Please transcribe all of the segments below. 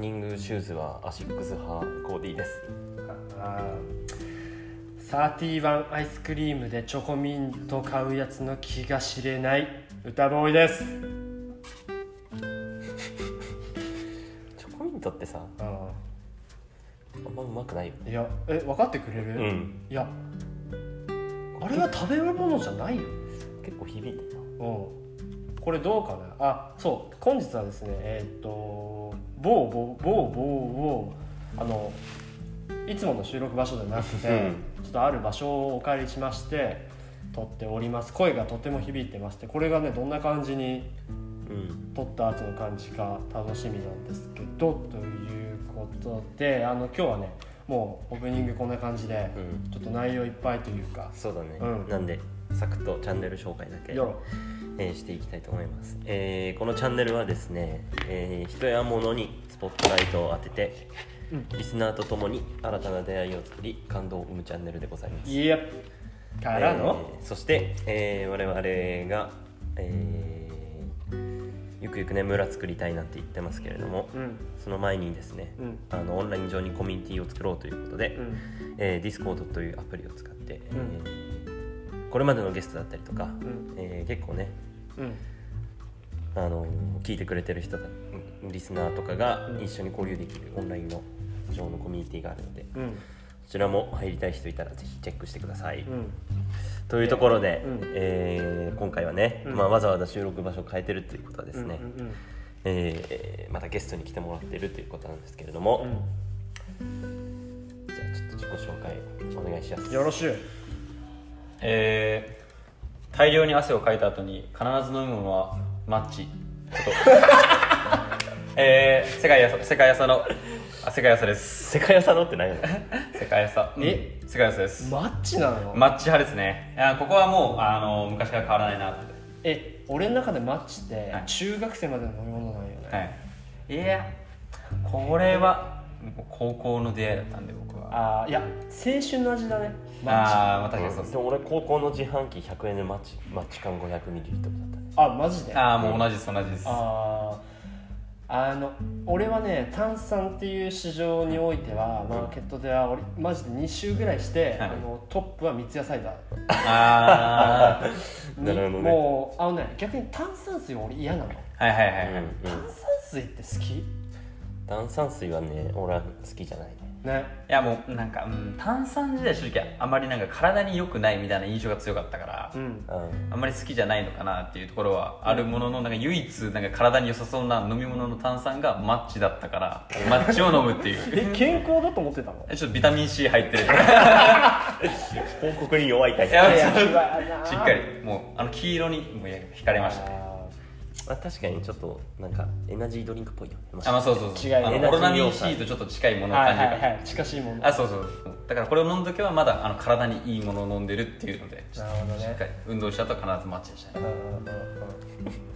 ンニングシューズはアシックス派コーディーです。あー31アイスクリームでチョコミント買うやつの気が知れない歌ボーイです。チョコミントってさああんまうまくないよいやえ分かってくれる、うん。いやあれは食べ物じゃないよ。結構響いてたう。んこれどうかな？あそう。本日はですねえーっと某某某某某あのいつもの収録場所じゃなくて、うん。ちょっとある場所をお借りしまして撮っております。声がとても響いてましてこれがねどんな感じにうん。撮った後の感じか楽しみなんですけどということであの今日はねもうオープニングこんな感じで、うん。ちょっと内容いっぱいというか。そうだね、うん。なんでサクッとチャンネル紹介だけ。よろえーしていきたいと思います、えーこのチャンネルはですね、えー人や物にスポットライトを当てて、うん。リスナーとともに新たな出会いを作り感動を生むチャンネルでございます。いやからの、えーそして、えー我々が、えーゆくゆくね村作りたいなって言ってますけれどもうん。その前にですね、うん。あのオンライン上にコミュニティを作ろうということで、うん。えー、Discord というアプリを使って、ん。えーこれまでのゲストだったりとか、ん。えー結構ねうんあの聞いてくれてる人だリスナーとかがうん。一緒に交流できるオンラインの上のコミュニティがあるのでうん。そちらも入りたい人いたらぜひチェックしてください、うん。というところで、うん。えー今回はね、うん。まあ、わざわざ収録場所を変えてるということはですね、うんうんえーまたゲストに来てもらってるということなんですけれども、じゃあちょっと自己紹介お願いしまうんす。よろしゅう。えー大量に汗をかいた後に必ず飲むものはマッチ。えー、世界やさ世界やさのあ世界やさです。世界屋さんのって何？やの世界やさ。えうん。世界やさです。マッチなの？マッチ派ですね。いやここはもうあの昔から変わらないなって。え俺の中でマッチってはい。中学生までの飲み物なんよね、はい。いやこれはもう高校の出会いだったんで僕は。ああいや青春の味だね。マッチ。ああまあ確かにそうですでも俺高校の自販機100円でマッチマッチ缶 500ml だったね。あマジで？ああもう同じです同じです。あー。あの俺はね炭酸っていう市場においてはマーケットでは俺マジで2周ぐらいして、はい。あのトップは三ツ矢サイダー。ああ になるほどね。もうあのね逆に炭酸水は俺嫌なの。はいはいはいはい、うん。炭酸水って好き？炭酸水はね俺は好きじゃないね。ね。いやもうなんか、うん、炭酸自体正直あまりなんか体に良くないみたいな印象が強かったから、うん。うん。あんまり好きじゃないのかなっていうところはあるもののなんか唯一なんか体に良さそうな飲み物の炭酸がマッチだったからマッチを飲むっていう。え健康だと思ってたの？ちょっとビタミン C 入ってる。広告に弱いタイプ。しっかり。もうあの黄色にもう惹かれましたね。あまあ、確かにちょっとなんかエナジードリンクっぽいよね。あまあそうそうそう。違いないあのオロナミン C とちょっと近いもーのを感じるからはいはいはい。近しいもの。あそうそう。だからこれを飲む時はまだあの体にいいものを飲んでるっていうのでなるほどね。しっかり運動した後は必ずマッチでした。ねうんうんうんうん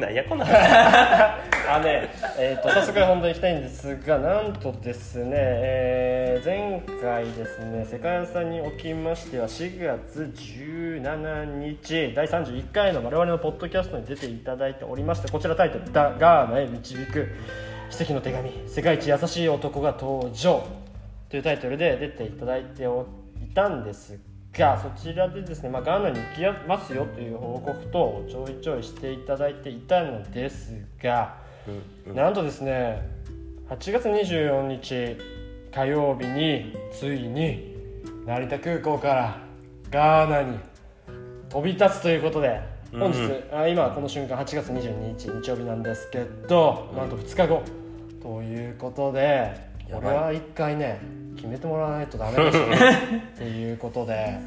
なんやこんな あね、えー、と早速本題いきたいんですがなんとですね、えー前回ですね世界遺産におきましては4月17日第31回の我々のポッドキャストに出ていただいておりましてこちらタイトル「ダ・ガーナへ導く奇跡の手紙世界一優しい男が登場」というタイトルで出ていただいておいたんですがそちらでですね、まあ、ガーナに行きますよという報告等をちょいちょいしていただいていたのですが、うんなんとですね8月24日火曜日についに成田空港からガーナに飛び立つということで本日、うん。あ今この瞬間8月22日日曜日なんですけど、なんと2日後ということでこれは一回ね決めてもらわないとダメですね。っていうことで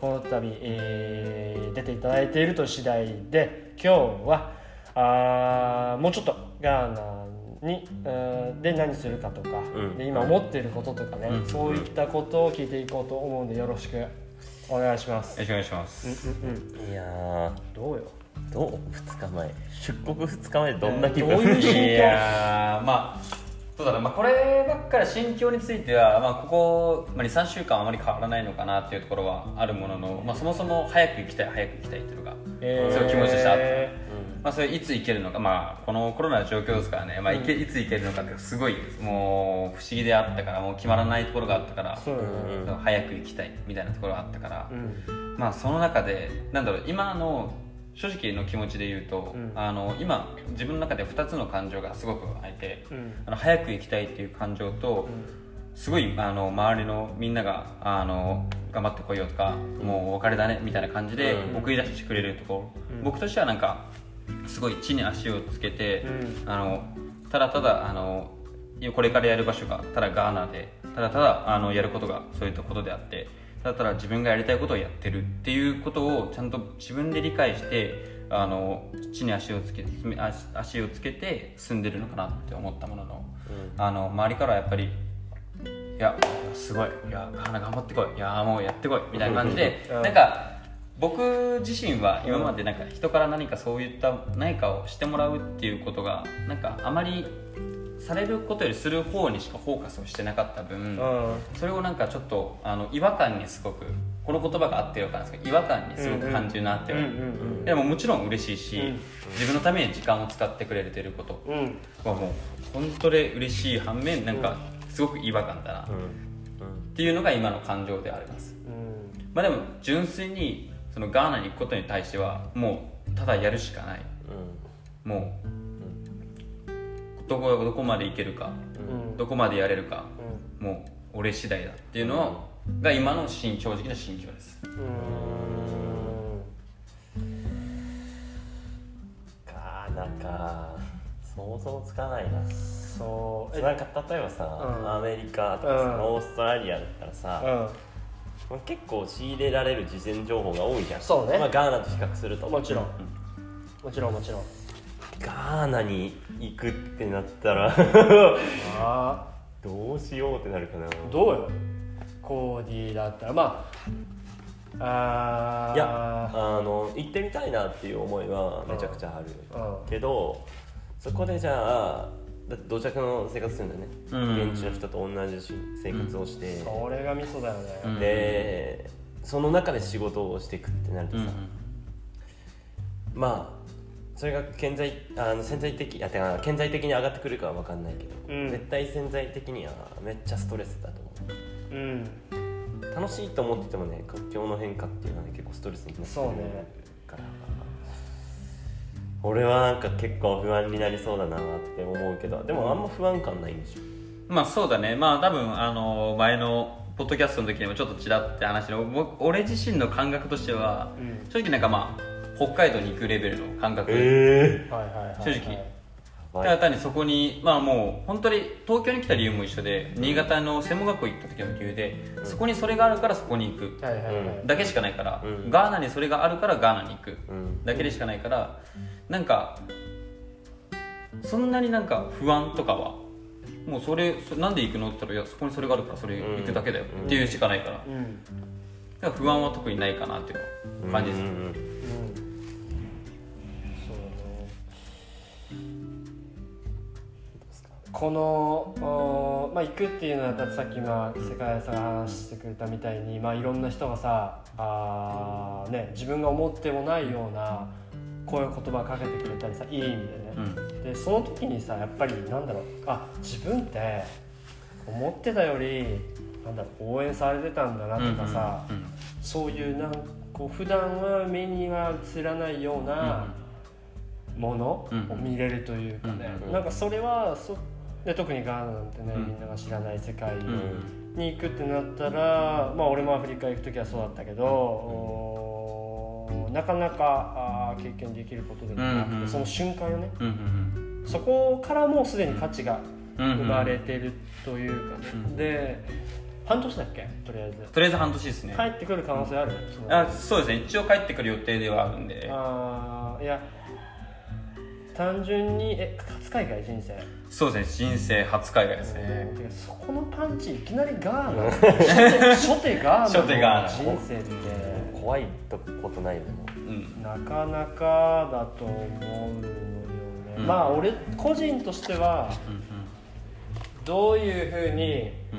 この度、えー出ていただいていると次第で今日はあーもうちょっとガーナにうんで何するかとか、うん。で今思っていることとかね、うん。そういったことを聞いていこうと思うんでよろしくお願いします。よろしくお願いします。うんうんうん。いやー。どうよ？どう？2日前。出国2日前でどんな気分、えーどういう心境？いやーまあそうだな、まあ、こればっかり心境については、まあ、ここ、まあ、23週間あまり変わらないのかなっていうところはあるものの、まあ、そもそも早く行きたい早く行きたいっていうのがえそういう気持ちとしてあって。えまあ、それいつ行けるのか、まあ、このコロナの状況ですからね、まあ、いけいつ行けるのかってすごいもう不思議であったからもう決まらないところがあったからそう。だね早く行きたいみたいなところがあったから、うん。まあその中でなんだろう今の正直の気持ちで言うと、うん。あの今自分の中で2つの感情がすごくあって、うん。あの早く行きたいっていう感情と、すごいあの周りのみんながあの頑張ってこいよとか、もうお別れだねみたいな感じでうん。送り出してくれるところ、うん。僕としてはなんかすごい地に足をつけて、うあのただただあのこれからやる場所がただガーナでただただあのやることがそういったことであってただただ自分がやりたいことをやってるっていうことをちゃんと自分で理解してあの地に足をつけ足足をつけて住んでるのかなって思ったものの、あの周りからはやっぱりいやすごいいやガーナ頑張ってこいいやもうやってこいみたいな感じで、うん。なんか僕自身は今までなんか人から何かそういった何かをしてもらうっていうことがなんかあまりされることよりする方にしかフォーカスをしてなかった分、うん。それをなんかちょっとあの違和感にすごくこの言葉が合ってるかなんですけど違和感にすごく感じるなって、う。んうんでももちろん嬉しいし、うん自分のために時間を使ってくれてることはもう本当に嬉しい反面なんかすごく違和感だなっうんていうのが今の感情でありますうんまあでも純粋にそのガーナに行くことに対してはもうただやるしかない。もうどこどこまで行けるかうん。どこまでやれるかうもう俺次第だっていうのが今の心正直な心境です。ん。ガーナか想像つかないな。そう。え。なんか例えばさ、うん。アメリカとかさ、うん。オーストラリアだったらさ、う結構仕入れられる事前情報が多いじゃん。そうね。まあ、ガーナと比較すると。んもちろん。もちろんもちろん。ガーナに行くってなったらあどうしようってなるかな。あどうよ？コーディだったら。まああー。いやあの行ってみたいなっていう思いはめちゃくちゃあるうん。けどそこでじゃあだって土着の生活するんだよね、うん。現地の人と同じ生活をして、それがミソだよね、うん。でその中で仕事をしていくってなるとさ、まあそれが顕在あの潜在的あてか顕在的に上がってくるかは分かんないけど、うん。絶対潜在的にはめっちゃストレスだと思う。ん。う楽しいと思っててもね環境の変化っていうのはね結構ストレスになってそうね俺はなんか結構不安になりそうだなって思うけどでもあんま不安感ないんでしょまあそうだね。まあ多分あの前のポッドキャストの時にもちょっとちらって話の僕俺自身の感覚としては、うん。正直なんかまあ北海道に行くレベルの感覚、えはいはいはい、はい、正直。えただ単にそこにまあもう本当に東京に来た理由も一緒で新潟の専門学校行った時の理由で、そこにそれがあるからそこに行く。だけしかないから、うん。ガーナにそれがあるからガーナに行く。うん。だけでしかないからなんかそんなになんか不安とかはもうそれそなんで行くのって言ったらいやそこにそれがあるからそれ行くだけだよっていうしかないから,、うん。だから不安は特にないかなっていう感じです、うんうんそうねこのおまあ行くっていうのはさっき今世界さんが話してくれたみたいにまあいろんな人がさあーね自分が思ってもないようなこういう言葉かけてくれたりさいい意味でね、うん。でその時にさやっぱりなんだろう。あ自分って思ってたよりなんだろう応援されてたんだなとかさ、うんうんそういうなんこう普段は目には映らないようなものうん。を見れるというかね、うんなんかそれはそで特にガーナなんてね、うん。みんなが知らない世界うん。に行くってなったら、まあ俺もアフリカ行く時はそうだったけど、なかなかあー経験できることでもなくて、うんうんその瞬間よねうんうんそこからもうすでに価値がうんうん。生まれてるというかね、うんで半年だっけ？とりあえず。とりあえず半年ですね。帰ってくる可能性ある？そのあそうですね。一応帰ってくる予定ではあるんで。あーいや単純にえ初海外人生？そうですね。人生初海外ですね。てかそこのパンチいきなりガーナ。初手ガーナ初手ガーナ。人生って。怖いことないよねもうんなかなかだと思うのよね、うん。まあ俺個人としてはうんどういうふうにうん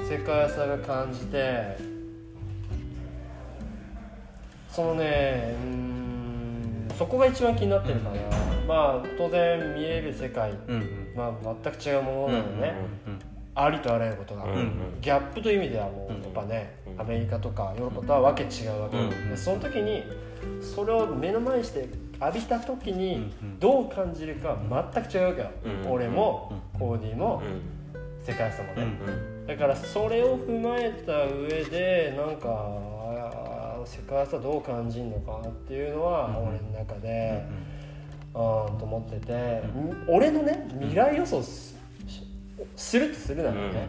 うん。世界さが感じてそのねうーんそこが一番気になってるかな、まあ当然見える世界、うんうん。まあ、全く違うものなのね、うんありとあらゆることが、うんギャップという意味ではもううんやっぱね、うんアメリカとかヨーロッパとはわけ違うわけ、うん。でその時にそれを目の前にして浴びた時にうんうん。どう感じるか全く違うわけよ、うん。俺も、コーディも、世界遺産もね、うんだからそれを踏まえた上でなんか世界遺産どう感じるのかなっていうのはうん俺の中で、あーんと思ってて、俺のね未来予想すするとするならね、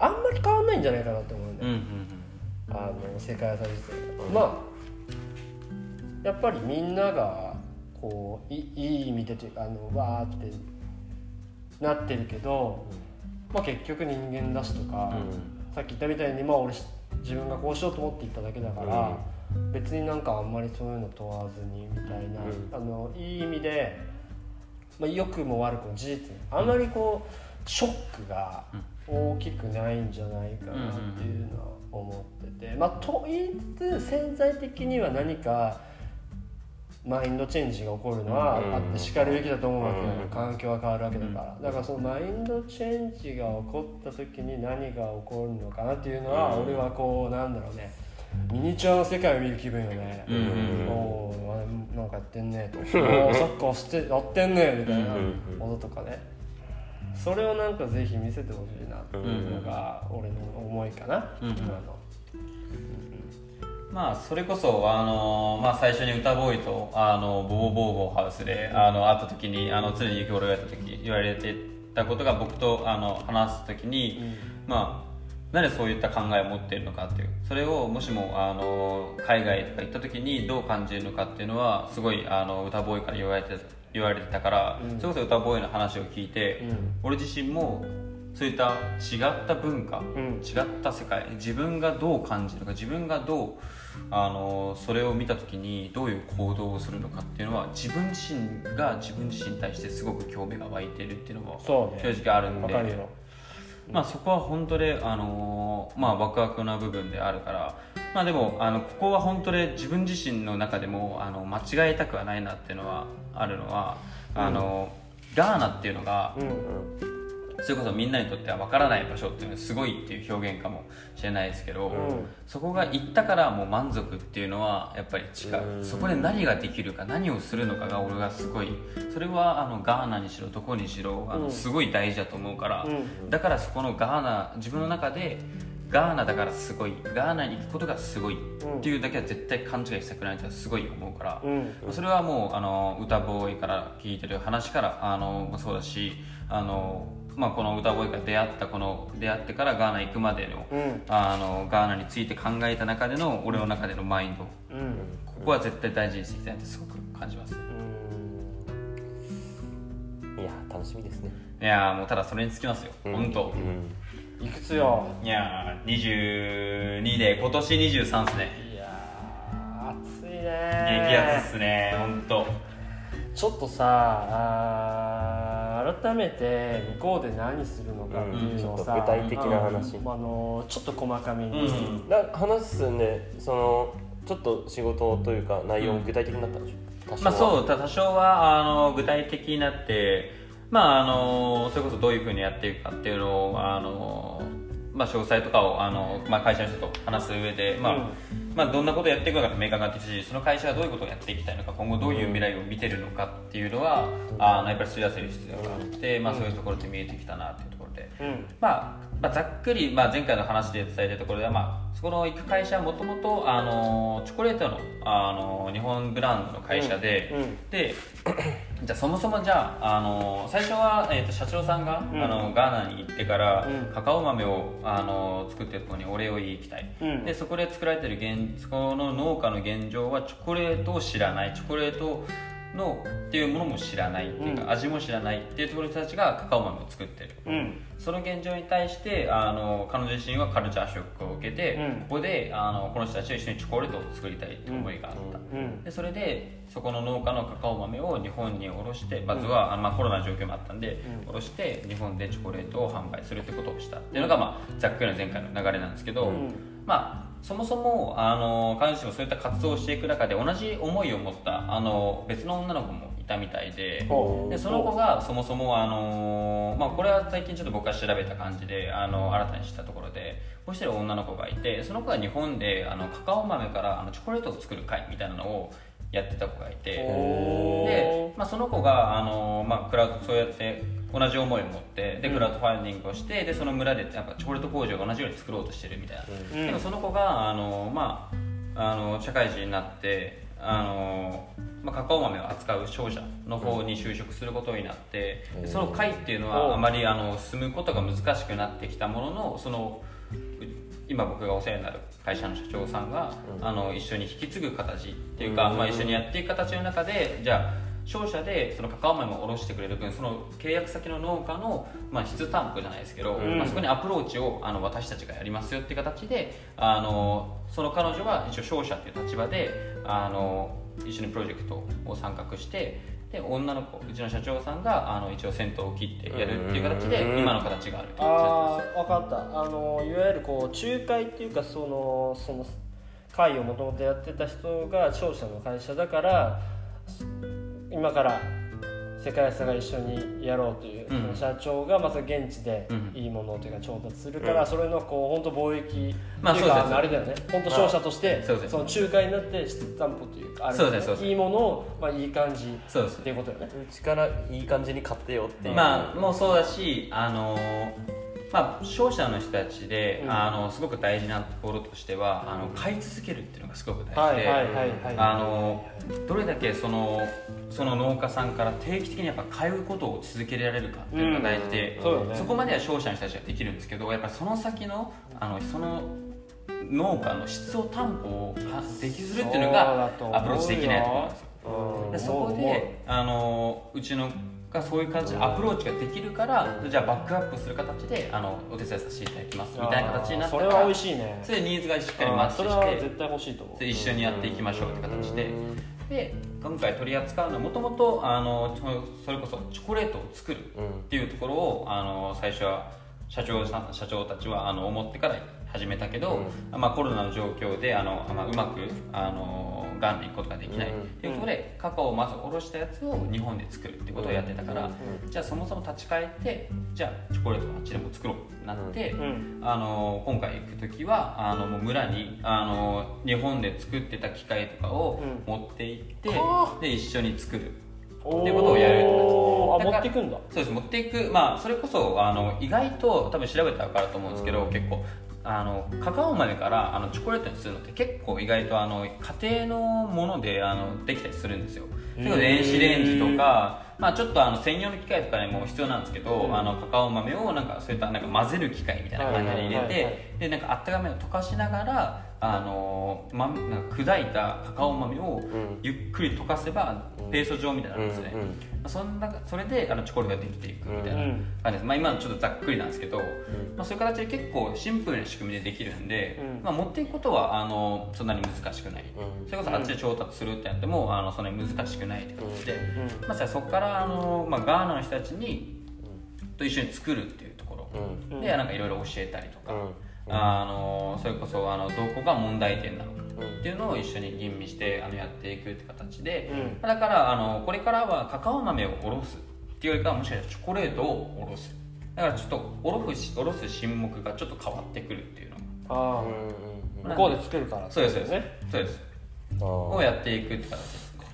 あんまり変わんないんじゃないかなって思うんだよ、うんうんあの世界遺産自体まあやっぱりみんながこういいい意味でというかあのわーってなってるけど、まあ、結局人間だしとか、さっき言ったみたいに、まあ、俺し自分がこうしようと思って言っただけだから、別になんかあんまりそういうの問わずにみたいな、うん。あのいい意味で、まあ、良くも悪くも事実あまりこうショックが大きくないんじゃないかなっていうのは思ってて、まあ、と言いつつ潜在的には何かマインドチェンジが起こるのはうんあってしかるべきだと思うわけよ、うん環境が変わるわけだから、だからそのマインドチェンジが起こった時に何が起こるのかなっていうのは、うん俺はこうなんだろうね。ミニチュアの世界を見る気分よね、うんうんおーあなんかやってんねと。おーサッカーしてやってんねみたいなうん。こととかねそれをなんかぜひ見せてほしいなっていうのが俺の思いかな、うん。今の。まあそれこそあの、まあ、最初に歌ボーイとあのボーボーボーハウスであの会った時にあの常に雪俺がやった時言われてたことが僕とあの話す時に、まあなんでそういった考えを持っているのかっていう。それをもしもあの海外とか行った時にどう感じるのかっていうのはすごいあの歌ボーイから言われて言われてたから、うん。それこそ歌ボーイの話を聞いて、うん。俺自身もそういった違った文化、ん。違った世界自分がどう感じるか自分がどうあのそれを見た時にどういう行動をするのかっていうのは自分自身が自分自身に対してすごく興味が湧いてるっていうのもそうね。正直あるんで。わかるよまあ、そこは本当で、あのーまあ、ワクワクな部分であるから、まあ、でもあのここは本当で自分自身の中でもあの間違えたくはないなっていうのはあるのは、あのガーナっていうのが、うんそれこそみんなにとっては分からない場所っていうのはすごいっていう表現かもしれないですけど、ん。そこが行ったからもう満足っていうのはやっぱり違ううん。そこで何ができるか何をするのかが俺がすごいそれはあのガーナにしろどこにしろあうん。のすごい大事だと思うから、うん。だからそこのガーナ自分の中でガーナだからすごいガーナに行くことがすごいっていうだけは絶対勘違いしたくないってすごい思うから、うん。それはもうあの歌ボーイから聞いてる話からあのもそうだしあの、まあ、この歌ボーイが出会ったこの出会ってからガーナ行くまでの,、うん。あのガーナについて考えた中での俺の中でのマインド。うん。ここは絶対大事にしていきたいなってすごく感じます。いや楽しみですね。いやーもうただそれにつきますよ、うん。本当。うん。いくつよ？いやー22で今年23っすね。いやー暑い激ねアツっすね本当。ちょっとさあー改めて向こうで何するのかっていうのをさ、うんちょっと具体的な話。うんあのちょっと細かめに、うん。な話すんでそのちょっと仕事というか内容具体的になったんでしょ？多少は。まあそうた多少はあの具体的になってまああのそれこそどういうふうにやっていくかっていうのをあのまあ詳細とかをあの、まあ、会社の人と話す上で、まあまあ、どんなことをやっていくのか明確になってきたしその会社がどういうことをやっていきたいのか今後どういう未来を見てるのかっていうのは、あのやっぱりすり合わせる必要があって、まあ、そういうところで見えてきたなっていうところで。うんまあ、まあ、ざっくり、まあ、前回の話で伝えたところでは、まあ、そこの行く会社はもともとあのチョコレートのあの日本ブランドの会社で、うんうん。で じゃあそもそもじゃああの最初は、えー、と社長さんが、うん。あのガーナに行ってから、うん。カカオ豆をあの作ってるところにお礼を言いきたい、うん。でそこで作られてる現そこの農家の現状はチョコレートを知らない。チョコレートのっていうものも知らないっていうか、うん。味も知らないっていうところの人たちがカカオ豆を作ってる。うん。その現状に対してあの彼女自身はカルチャーショックを受けて、うん。ここであのこの人たちと一緒にチョコレートを作りたいって思いがあった、うん。でそれでそこの農家のカカオ豆を日本に卸してまずは、まあ、コロナの状況もあったんで、うん。卸して日本でチョコレートを販売するってことをしたっていうのが、まあ、ざっくりの前回の流れなんですけど、うん。まあそもそもあの彼女もそういった活動をしていく中で同じ思いを持ったあの別の女の子もいたみたいででその子がそもそもあの、まあ、これは最近ちょっと僕が調べた感じであの新たに知ったところでもう一人女の子がいてその子が日本であのカカオ豆からあのチョコレートを作る会みたいなのをやってた子がいてで、まあ、その子があの、まあ、クラウドそうやって同じ思いを持ってでうん。クラウドファンディングをしてでその村でやっぱチョコレート工場が同じように作ろうとしてるみたいな、うん。でもその子があの、まあ、あの社会人になってあの、まあ、カカオ豆を扱う商社の方に就職することになって、うん。その会っていうのおはあまりあの進むことが難しくなってきたもののそのう今僕がお世話になる会社の社長さんが、うん。あの一緒に引き継ぐ形っていうか、うん。まあ、一緒にやっていく形の中でじゃあ商社でそのカカオ豆を卸してくれる分その契約先の農家の、まあ、質担保じゃないですけど、うん。まあ、そこにアプローチをあの私たちがやりますよっていう形であのその彼女は一応商社っていう立場であの一緒にプロジェクトを参画してで女の子うちの社長さんがあの一応先頭を切ってやるっていう形でうん。今の形があるってああ分かった。あのいわゆるこう仲介っていうかそのその会をもともとやってた人が商社の会社だから今から世界さが一緒にやろうという、うんその社長がまず現地でうん。いいものというか調達するから、うん。それのこう本当貿易まあっていうかそうですあれだよね。本当商社としてその仲介になって質担保というかあれそうですそうですいいものをまあいい感じそうですっていうことよね。うちからいい感じに買ってよっていう。まあもうそうだしあのまあ商社の人たちで、うん。あのすごく大事なところとしてはあの買い続けるっていうのがすごく大事で、どれだけそのその農家さんから定期的にやっぱ買うことを続けられるかっていうのが大事で、うん。そね。そこまでは商社の人たちができるんですけどやっぱりその先のあのその農家の質を担保できずるっていうのがアプローチできないところなんですよ。そこであのうちのがそういう形でアプローチができるから、じゃあバックアップする形であのお手伝いさせていただきます。みたいな形になったからそれは美味しいね。それでニーズがしっかりマッチそれしては絶対欲しいと思う。で一緒にやっていきましょうって形で。で今回取り扱うのはもともとあのそれこそチョコレートを作るっていうところをあの最初は社長さん社長たちはあの思ってから始めたけど、まあ、コロナの状況であの、まあ、うまくあのガンに行くことができない。うん。っていうことで、カカオをまずおろしたやつを日本で作るってことをやってたから、じゃあそもそも立ち返ってじゃあチョコレートをあっちでも作ろうってなって、うん。あの今回行く時はあのもう村にあの日本で作ってた機械とかをうん。持って行って、はで一緒に作る。っていうことをやる持っていくんだ。そうです。持っていく。まあそれこそあの意外と多分調べたら分かると思うんですけど、結構あのカカオ豆からあのチョコレートにするのって結構意外とあの家庭のものであのできたりするんですよ。電子レンジとか、まあ、ちょっとあの専用の機械とかにも必要なんですけど、うんあのカカオ豆をなんかそういったなんか混ぜる機械みたいな感じで入れてでなんかあったかめを溶かしながらあの、ま、なんか砕いたカカオ豆をうん。ゆっくり溶かせばうん。ペースト状みたいになるんですね、うんうんまあそんなそれであのチョコレートができていくみたいなうん。感じです、まあ、今のちょっとざっくりなんですけど、んまあ、そういう形で結構シンプルな仕組みでできるんで、うん。まあ、持っていくことはあのそんなに難しくない、うん。それこそあっちで調達するってやってもあのそんなに難しくないって形で、うん。まあ、じゃあそこからあの、まあ、ガーナの人たちにと一緒に作るっていうところ、でなんかいろいろ教えたりとか、うん。あのそれこそあのどこが問題点なのか。うんっていうのを一緒に吟味してあのやっていくって形で、うん。だからあのこれからはカカオ豆をおろすっていうよりかはもしかしたらチョコレートをおろす。だからちょっとおろすおろす品目がちょっと変わってくるっていうの。がああうんうん向こうで作るからそうですそうです、ねそうです。あをーやっていくって形です。ね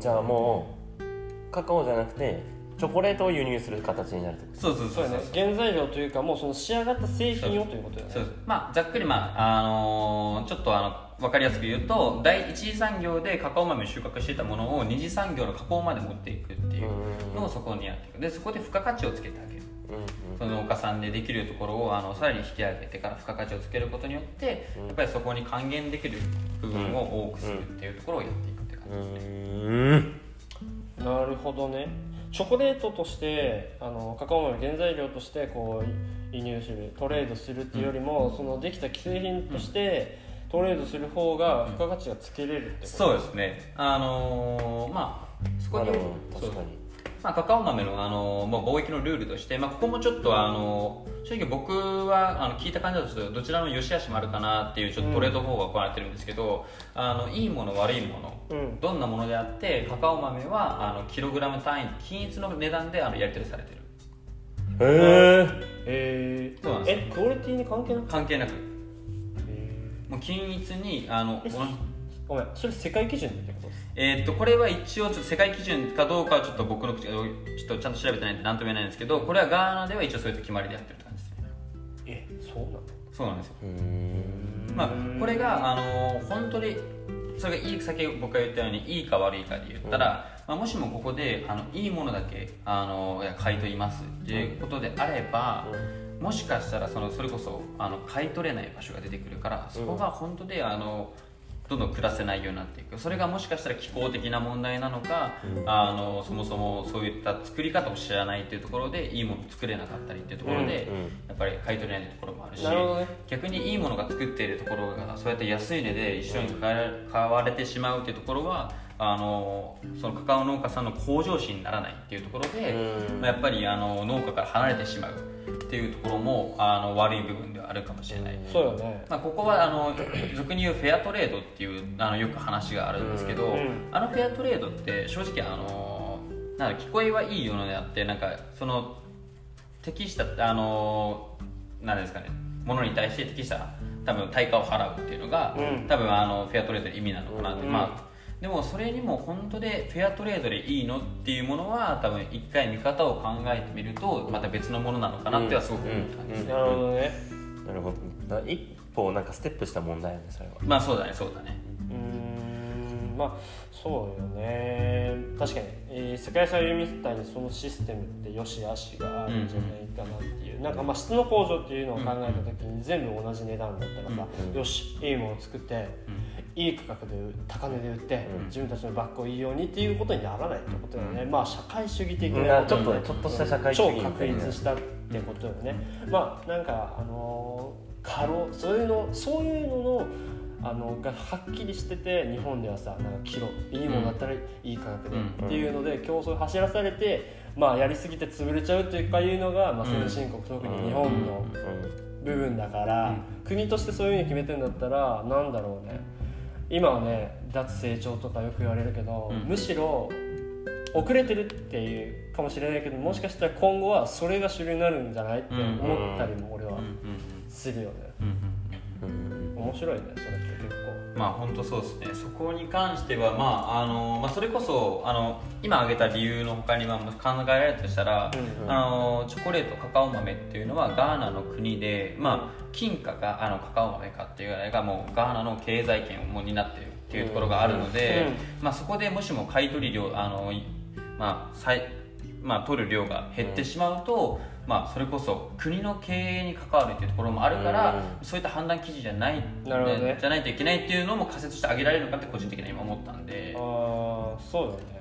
じゃあもうカカオじゃなくてチョコレートを輸入する形になるってこと。そうそうそそう。うそう原材料というかもうその仕上がった製品をということよね。そうです。まあざっくりまああのーちょっとあの分かりやすく言うと第一次産業でカカオ豆を収穫していたものを二次産業の加工まで持っていくっていうのをそこにやっていく。でそこで付加価値をつけてあげる。うんその農家さんでできるところをあのさらに引き上げてから付加価値をつけることによって、うん。やっぱりそこに還元できる部分を多くするっていうところをやっていくって感うじですね、ん。なるほどね。チョコレートとしてあのカカオ豆原材料としてこう輸入するトレードするっていうよりも、そのできた既製品としてトレードする方が付加価値がつけれるってこと、そうですね。あのーまあそこに確かに。まあ、カカオ豆のあの、まあ、貿易のルールとして、まあ、ここもちょっとあの正直僕はあの聞いた感じだとどちらの良し悪しもあるかなっていうちょっとトレード方法が行われてるんですけど、あのいいもの悪いもの、うん。どんなものであってカカオ豆はあのキログラム単位均一の値段であのやり取りされてる。へええー、そうなんですえクオリティに関係なく？関係なく。えもう均一にあのごめんそれ世界基準ってことえーっとこれは一応ちょっと世界基準かどうかはちょっと僕の口がちょっとちゃんと調べてないんで何とも言えないんですけどこれはガーナでは一応そういった決まりでやってるって感じですね。えそうなの？そうなんですよ。まあこれがあの本当にそれがいい先僕が言ったようにいいか悪いかで言ったら、まあ、もしもここであのいいものだけあの買い取りますっていうことであれば、もしかしたらそのそれこそあの買い取れない場所が出てくるからそこが本当であのどんどん暮らせないようになっていく。それがもしかしたら気候的な問題なのか、あのそもそもそういった作り方を知らないっていうところでいいものを作れなかったりっていうところで、うんうん。やっぱり買い取れないところもあるしね。逆にいいものが作っているところがそうやって安い値で一緒に買われてしまうっていうところはあのそのカカオ農家さんの向上心にならないっていうところで、うん。まあやっぱりあの農家から離れてしまうっていうところもあの悪い部分ではあるかもしれない、そうよね。まあ、ここはあの俗に言うフェアトレードっていうあのよく話があるんですけど、うん。あのフェアトレードって正直あのなんか聞こえはいいものであってなんかその適したあのなんですかねものに対して適した多分対価を払うっていうのが、うん。多分あのフェアトレードの意味なのかなって、うん。まあでもそれにも本当でフェアトレードでいいのっていうものは多分一回見方を考えてみるとまた別のものなのかなってはすごく思ったんですね、なるほどねなるほど。だ一歩なんかステップした問題よねそれは。まあそうだねそうだねうーん。まあそうよね。確かに、えー世界祭みたいにそのシステムってよし悪しがあるんじゃないかなっていう、なんかまあ質の向上っていうのを考えた時に全部同じ値段だったらさ、うん。よしいいものを作って、いい価格で高値で売って、うん。自分たちのバッグをいいようにっていうことにならないってことだよね、まあ社会主義的うん。なちょっとちょっとした社会主超義みたいな確立したってことよね、まあなんかあのー過労そういうのそういうののあのがはっきりしてて日本ではさなんかキロいいものだったらいい価格でうんっていうので競争を走らされてまあやりすぎて潰れちゃうというかいうのが、まあ、先進国、特に日本のうん。部分だから、国としてそういうふうに決めてるんだったらなんだろうね今はね脱成長とかよく言われるけど、うん。むしろ遅れてるっていうかもしれないけどもしかしたら今後はそれが主流になるんじゃないって思ったりも俺はするよね、面白いねそれってまあ本当そうですね。そこに関してはまああの、まあ、それこそあの今挙げた理由の他にはもし考えられるとしたら、うんあのチョコレートカカオ豆っていうのはガーナの国で、まあ、金貨があのカカオ豆かっていうのがもうガーナの経済圏をもう担っているっていうところがあるので、うんまあ、そこでもしも買い取り量あの、いまあ再まあ、取る量が減ってしまうと、まあ、それこそ国の経営に関わるっていうところもあるから、うそういった判断基準じゃないなるほどね。じゃないといけないっていうのも仮説して挙げられるのかって個人的には今思ったんで。ああそうだね。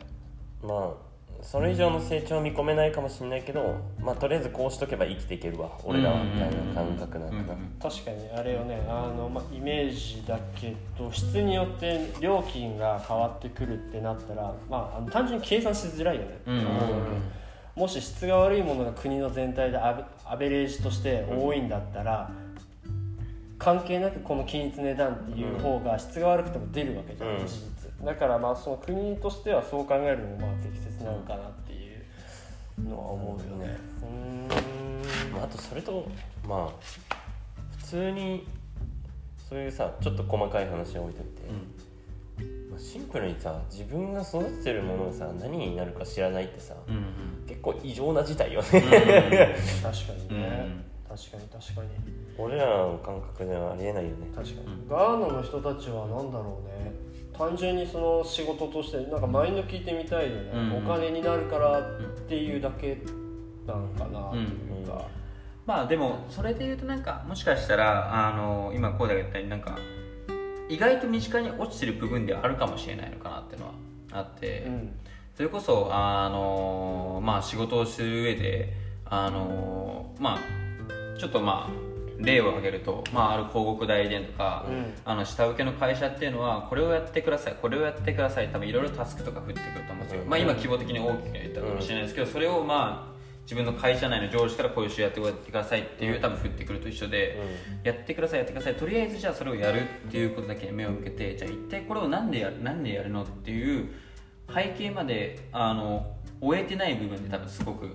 まあそれ以上の成長を見込めないかもしれないけどまあとりあえずこうしとけば生きていけるわ俺らはみたいな感覚なんかな。確かにあれよね。あの、まあ、イメージだけど質によって料金が変わってくるってなったら、まあ、あの単純に計算しづらいよね、うん思うわけもし質が悪いものが国の全体でアベアベレージとして多いんだったら、関係なくこの均一値段っていう方が質が悪くても出るわけじゃん、うん。事実だからまあその国としてはそう考えるのもまあ適切なのかなっていうのは思うよね。うーん。まあ、あとそれとまあ普通にそういうさちょっと細かい話は置いといて、まあ、シンプルにさ自分が育ててるものをさ何になるか知らないってさ、うんうん。結構異常な事態よね、確かにね、確かに確かに俺らの感覚ではありえないよね確かに、ガーナの人たちは何だろうね単純にその仕事としてなん。かマインド聞いてみたいよね、うん。お金になるからっていうだけなのかなっていうか、まあでもそれで言うとなん。かもしかしたらあの今こうだが言ったようになん。か意外と身近に落ちてる部分ではあるかもしれないのかなっていうのはあって、うん。それこそあのまあ仕事をする上であのまあちょっとまあ例を挙げると、まあ、ある広告代理店とか、うん。あの下請けの会社っていうのはこれをやってくださいこれをやってください多分いろいろタスクとか降ってくると思うんですよ、まあ、今規模的に大きく言ったかもしれないですけど、それをまあ自分の会社内の上司からこういう仕事やってくださいっていう多分降ってくると一緒で、やってくださいやってくださいとりあえずじゃあそれをやるっていうことだけに目を向けてじゃあ一体これをなんでやるなんでやるのっていう背景まであの終えてない部分で多分すごく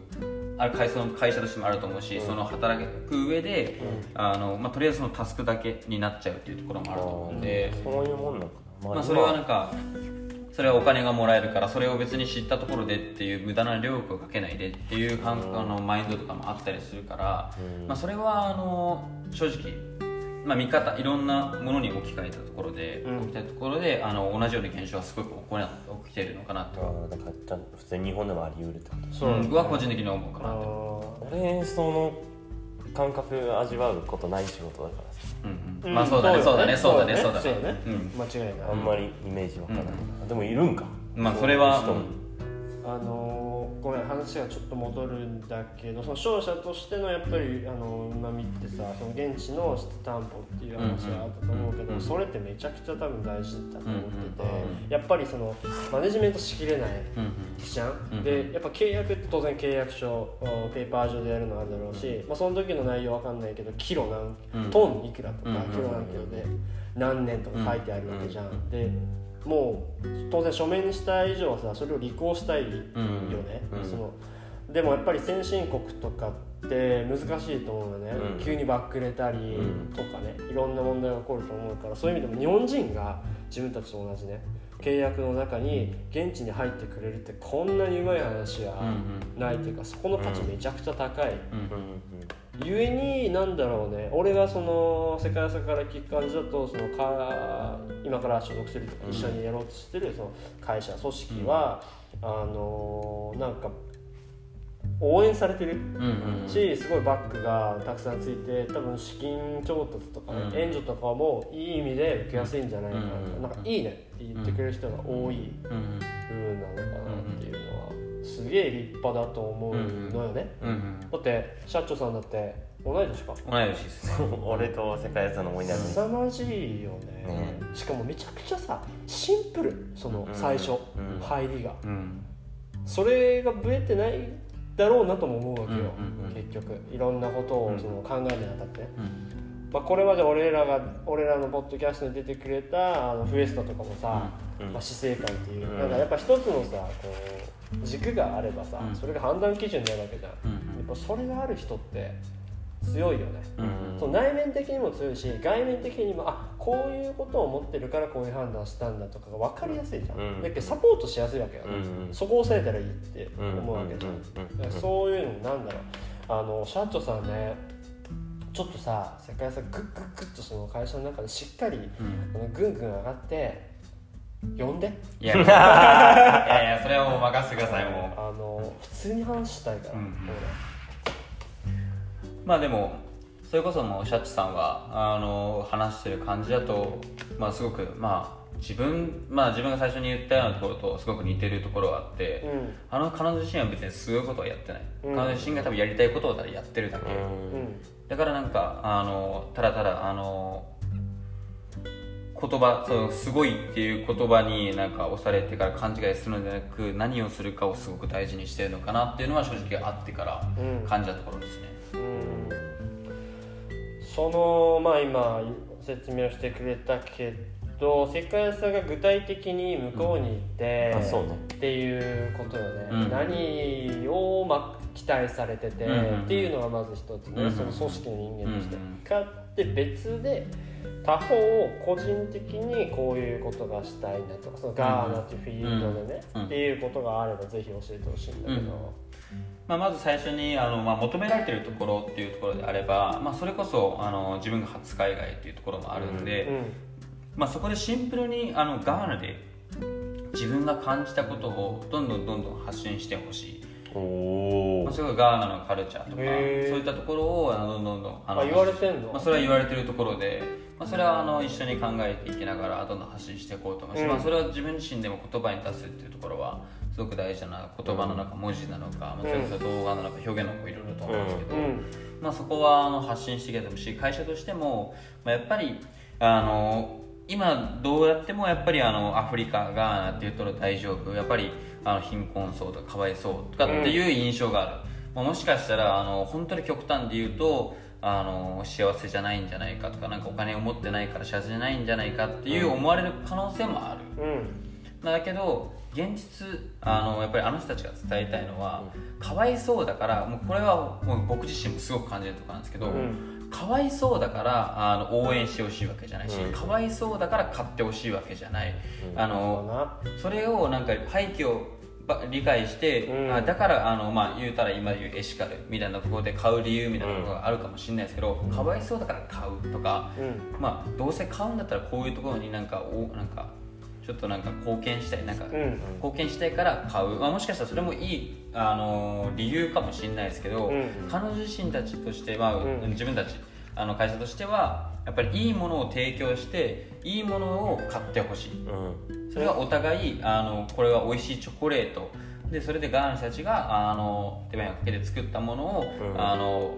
ある会社の会社としてもあると思うし、その働く上で、あのまあ、とりあえずそのタスクだけになっちゃうっていうところもあると思うんで、そういうもんなのかな、まあ、それはなんかそれはお金がもらえるからそれを別に知ったところでっていう無駄な労力をかけないでっていう感覚あのマインドとかもあったりするから、まあ、それはあの正直、まあ、見方いろんなものに置き換えたところで、うん。置き換えたところであの同じような現象はすごく起こり起きてるのかなと、だからちゃんと普通に日本でもあり得るってこと。そう僕は個人的に思うかあなと、ー。俺その感覚味わうことない仕事だからさ。うんうん。うん。まあそうだねそうだね。そうだねそうだそうだね。ね。うん。間違いない。あんまりイメージわからない、でもいるんか。まあそれはあのーごめん話がちょっと戻るんだけどその商社としてのやっぱりあのうまみってさその現地の質担保っていう話があったと思うけど、うんそれってめちゃくちゃ多分大事だと思ってて、うんやっぱりそのマネジメントしきれないじゃん、うんでやっぱ契約って当然契約書おペーパー上でやるのあるだろうし、まあ、その時の内容わかんないけどキロ何、うん。トンいくらとか、うんキロ何キロで何年とか書いてあるわけじゃん、でもう当然書面にした以上はさそれを履行したいよね、うん。そのでもやっぱり先進国とかって難しいと思うよね、うん。急にバックれたりうん。とかね。いろんな問題が起こると思うからそういう意味でも日本人が自分たちと同じね。契約の中に現地に入ってくれるってこんなにうまい話はうんないというかそこの価値めちゃくちゃ高い、ゆえになんだろうね。俺がその世界遺産から聞く感じだとそのか今から所属するとか一緒にやろうとしてるその会社組織は、あのなんか応援されてるうんうんうんしすごいバックがたくさんついて多分資金調達とかね、うん。援助とかもいい意味で受けやすいんじゃないかな。なんかいいねって言ってくれる人が多いうん。部分なのかなっていうのはすげえ立派だと思うのよね、うんうんだって社長さんだって同い年か。同い年ですね。俺と世界遺産の思い出ある凄まじいよね。ねしかもめちゃくちゃさシンプルその最初、うん入りが。うん。それがぶれてないだろうなとも思うわけよ、うんうんうん結局。いろんなことをうんその考えるにあたってね、うん。まあ、これまで俺らが俺らのポッドキャストに出てくれたあのフエストとかもさ、うん。まあ、死生観っていう、うん。なんかやっぱ一つのさこう軸があればさ、うん。それが判断基準になるわけじゃん、うん。やっぱそれがある人って強いよね、うん。そう内面的にも強いし外面的にもあこういうことを思ってるからこういう判断したんだとかが分かりやすいじゃん、うん。だけどサポートしやすいわけよね、そこを抑えたらいいってうん。思うわけじゃん、そういうのなんだろう。あの社長さんねちょっとさ世界遺産グッグッグッとその会社の中でしっかりうん。ぐんぐん上がって呼んで。いやいやいやそれはもう任せてくださいもあの普通に話したいから、うんうまあでもそれこそもうシャッチさんはあの話してる感じだとまあすごくまあ自分まあ自分が最初に言ったようなところとすごく似てるところがあって、俺うん。あの彼女自身は別にすごいことはやってない、うん。彼女自身が多分やりたいことをただやってるだけ、うん。だからなんかあのただただあの言葉そのすごいっていう言葉になんか押されてから勘違いするのではなく何をするかをすごく大事にしてるのかなっていうのは正直あってからうん。感じたところですね。うん。そのまあ今説明をしてくれたけど世界遺産が具体的に向こうに行って、あそうね。っていうことよね、うん。何を、まあ、期待されてて、うんうんうん。っていうのがまず一つね、うんうんその組織の人間として、うんうんかって別で他方個人的にこういうことがしたいんだとかそのガーナっていうフィールドでね、うん。うん。っていうことがあればぜひ教えてほしいんだけど、まあ、まず最初にあの、まあ、求められてるところっていうところであれば、まあ、それこそあの自分が初海外っていうところもあるんで、うん。まあ、そこでシンプルにあのガーナで自分が感じたことをどんどんどんどん発信してほしい、おおまあ、それがガーナのカルチャーとかそういったところをあのどんどんどんあのあ言われてんの？まあ、それは言われてるところで、まあ、それはあの一緒に考えていきながらどんどん発信していこうと思うし、うん。まあ、それは自分自身でも言葉に出すっていうところはすごく大事な言葉なのか文字なのか、まあ、それこそ動画なのか表現なのかいろいろと思うんですけど、うん。まあ、そこはあの発信していけてほしい会社としても、まあ、やっぱりあの今どうやってもやっぱりあのアフリカガーナっていうと大丈夫。やっぱりあの貧困層とかかわいそうとかっていう印象がある、まあ、もしかしたらあの本当に極端で言うとあの幸せじゃないんじゃないかとかなんかお金を持ってないから幸せじゃないんじゃないかっていう思われる可能性もある、うん。だけど現実あのやっぱりあの人たちが伝えたいのは、かわいそうだからもうこれはもう僕自身もすごく感じるところなんですけど、うん。かわいそうだからあの応援してほしいわけじゃないし、うん。かわいそうだから買ってほしいわけじゃない、うん。あのそれをなんか背景をば理解して、うん。あだからあの、まあ、言うたら今言うエシカルみたいなところで買う理由みたいなところがあるかもしれないですけど、かわいそうだから買うとか、うん。まあ、どうせ買うんだったらこういうところになんかおなんかちょっとなんか貢献したいなんか、うん。貢献したいから買う、まあ、もしかしたらそれもいい、あのー理由かもしれないですけど、うん。彼女自身たちとして、まあうん。自分たちあの会社としてはやっぱりいいものを提供していいものを買ってほしい。うん。それはお互いあのこれは美味しいチョコレート。でそれでガーナたちがあの手間をかけて作ったものを、うん。あの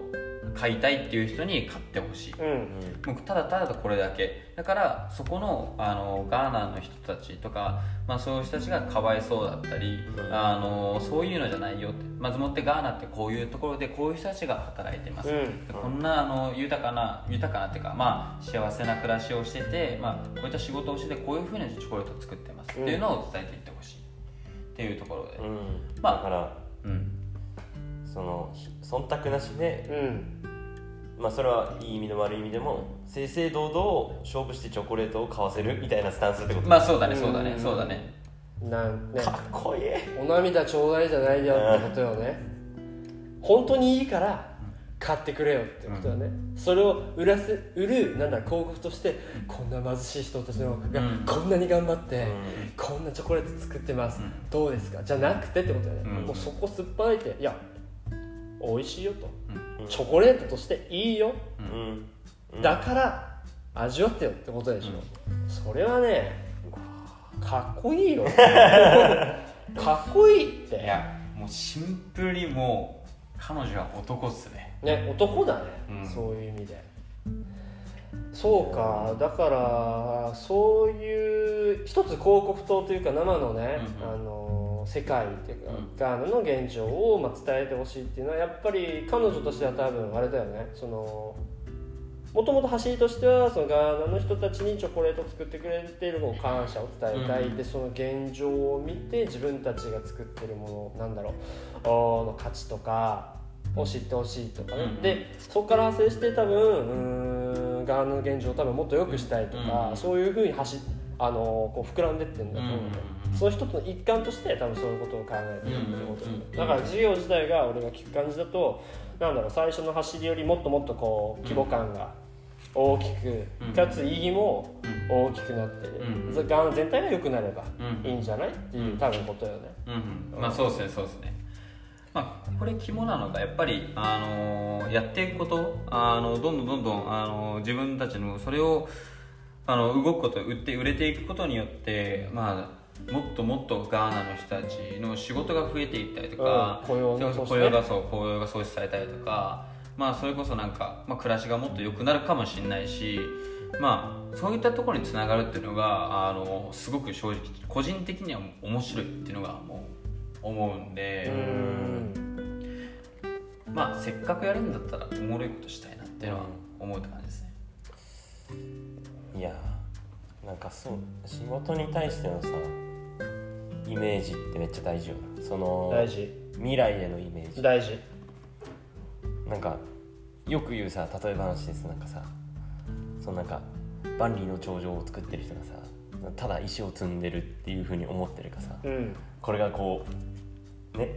買いたいっていう人に買ってほしい、うんもうただただこれだけ。だからそこのあのガーナの人たちとか、まあ、そういう人たちがかわいそうだったり、うん。あのそういうのじゃないよって。まずもってガーナってこういうところでこういう人たちが働いてます、うん。でこんなあの豊かな豊かなっていうか、まあ、幸せな暮らしをしてて、まあ、こういった仕事をしててこういうふうにチョコレートを作ってます。っていうのを伝えていってほしい。っていうところで、うん。まあだからうんそのひ忖度なしで、うん。まあ、それはいい意味でも悪い意味でも正々堂々勝負してチョコレートを買わせるみたいなスタンスってこと、まあそうだねそうだねうん。そうだね。なんね。かっこいい。お涙ちょうだいじゃないよってことよね。本当にいいから買ってくれよってことよね、それを売らせ売るなんだ広告としてこんな貧しい人たちのがうん。こんなに頑張って、うん。こんなチョコレート作ってます、うん。どうですか？じゃなくてってことよね、うん。もうそこすっぱいていや美味しいよと、うん。チョコレートとしていいよ。うん。うん。だから味わってよってことでしょ、それはねかっこいいよ。かっこいいって。いやもうシンプルにもう彼女は男っすね。ね男だね、うん。そういう意味で。そうか。だからそういう一つ広告塔というか生のね、うんうん。あの世界っていうか、うん。ガーナの現状をまあ伝えてほしいっていうのはやっぱり彼女としては多分あれだよね。そのもともと走りとしてはそのガーナの人たちにチョコレートを作ってくれているのを感謝を伝えたい、うん。でその現状を見て自分たちが作ってるものなんだろう。の価値とかを知ってほしいとかね、うんでそこから派生して多分うーんガーナの現状を多分もっと良くしたいとか、うんそういうふうに走あのこう膨らんでってるんだと思うんだよ、うんその一つの一環として多分そういうことを考えてるってことだから事業自体が俺が聞く感じだとなんだろう最初の走りよりもっともっとこう規模感が大きく、うん。かつ意義も大きくなってる、うん。それガーナ全体が良くなればうんいいんじゃない？っていう多分ことよね、うん。まあそうですねそうですね。まあこれ肝なのがやっぱり、あのーやっていくこと、あのどんどんどんどん、あのー自分たちのそれをあの動くこと売って売れていくことによってまあもっともっとガーナの人たちの仕事が増えていったりとか、うん雇用がそう雇用が創出されたりとかまあそれこそなんか、まあ、暮らしがもっと良くなるかもしれないしまあそういったところにつながるっていうのがあのすごく正直個人的には面白いっていうのがもう思うんで、うんまあせっかくやるんだったらおもろいことしたいなっていうのは思うって感じですね。いやなんかそう仕事に対してのさイメージってめっちゃ大事よな。その大事。未来へのイメージ。大事。なんかよく言うさ例え話です。なんかさそのなんか万里の長城を作ってる人がさただ石を積んでるっていうふうに思ってるかさうん。これがこうね？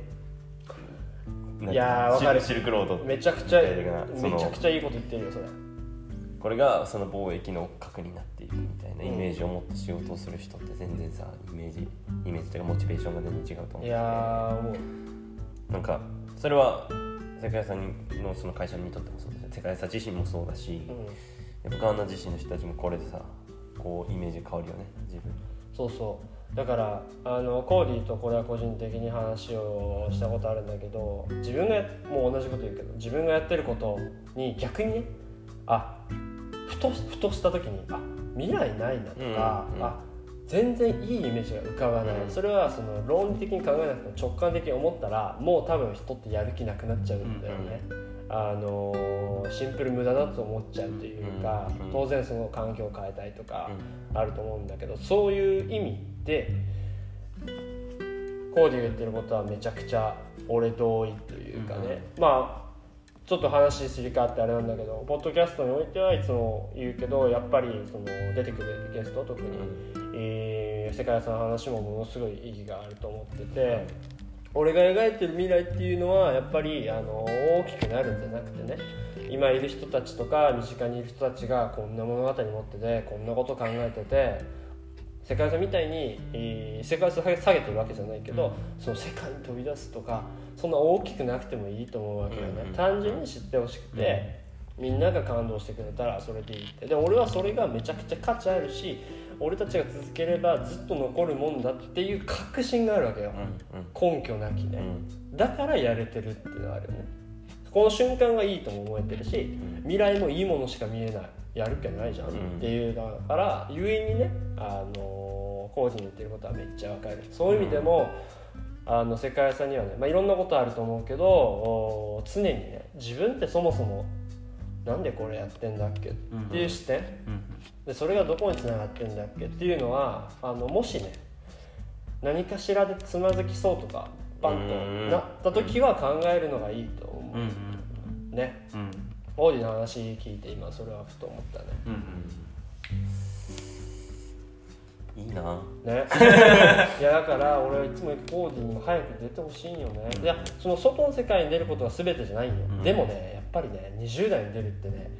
いやーわかる。シルクロードめちゃくちゃめちゃくちゃいいこと言ってるよそれこれがその貿易の核になっていくみたいなイメージを持って仕事をする人って全然さイメージイメージというかモチベーションが全然違うと思う。いやーもう。なんかそれは世界遺産のその会社にとってもそうだし世界遺産自身もそうだし、うん。やっぱガーナ自身の人たちもこれでさこうイメージ変わるよね自分。そうそだからあのコーディとこれは個人的に話をしたことあるんだけど自分がやもう同じこと言うけど自分がやってることに逆にねあふとふとした時にあ未来ないなとか、うんうん。あ全然いいイメージが浮かばない、うん。それはその論理的に考えなくても直感的に思ったらもう多分人ってやる気なくなっちゃうんだよね、あのーシンプル無駄だと思っちゃうというか、うんうん当然その環境を変えたいとかうん。あると思うんだけどそういう意味でコーディが言ってることはめちゃくちゃ俺同意というかね、まあちょっと話すり替わってあれなんだけどポッドキャストにおいてはいつも言うけどやっぱりその出てくるゲスト特に、えー世界遺産の話もものすごい意義があると思ってて俺が描いてる未来っていうのはやっぱりあの大きくなるんじゃなくてね今いる人たちとか身近にいる人たちがこんな物語持っててこんなこと考えてて世界遺産みたいに、えー世界遺産下げてるわけじゃないけど、その世界に飛び出すとかそんな大きくなくてもいいと思うわけよね、うん。うん単純に知ってほしくて、みんなが感動してくれたらそれでいいって。で俺はそれがめちゃくちゃ価値あるし俺たちが続ければずっと残るもんだっていう確信があるわけよ、根拠なきね、だからやれてるっていうのはあるよね。この瞬間がいいとも思えてるし未来もいいものしか見えないやるっけないじゃん、うん。っていうだからゆえにねあのコーに言ってることはめっちゃわかる。そういう意味でも、あの世界遺産にはね、まあ、いろんなことあると思うけどお常にね自分ってそもそもなんでこれやってんだっけっていう視点、でそれがどこにつながってんだっけっていうのはあのもしね何かしらでつまずきそうとかパンとうんなった時は考えるのがいいと思う。んうんう、ねうんオーディの話聞いて今それはふと思ったね。うんうんいいな。ね。いやだから俺はいつもコーディにも早く出てほしいんよね。いやその外の世界に出ることが全てじゃないんよ、うん。でもねやっぱりね20代に出るってね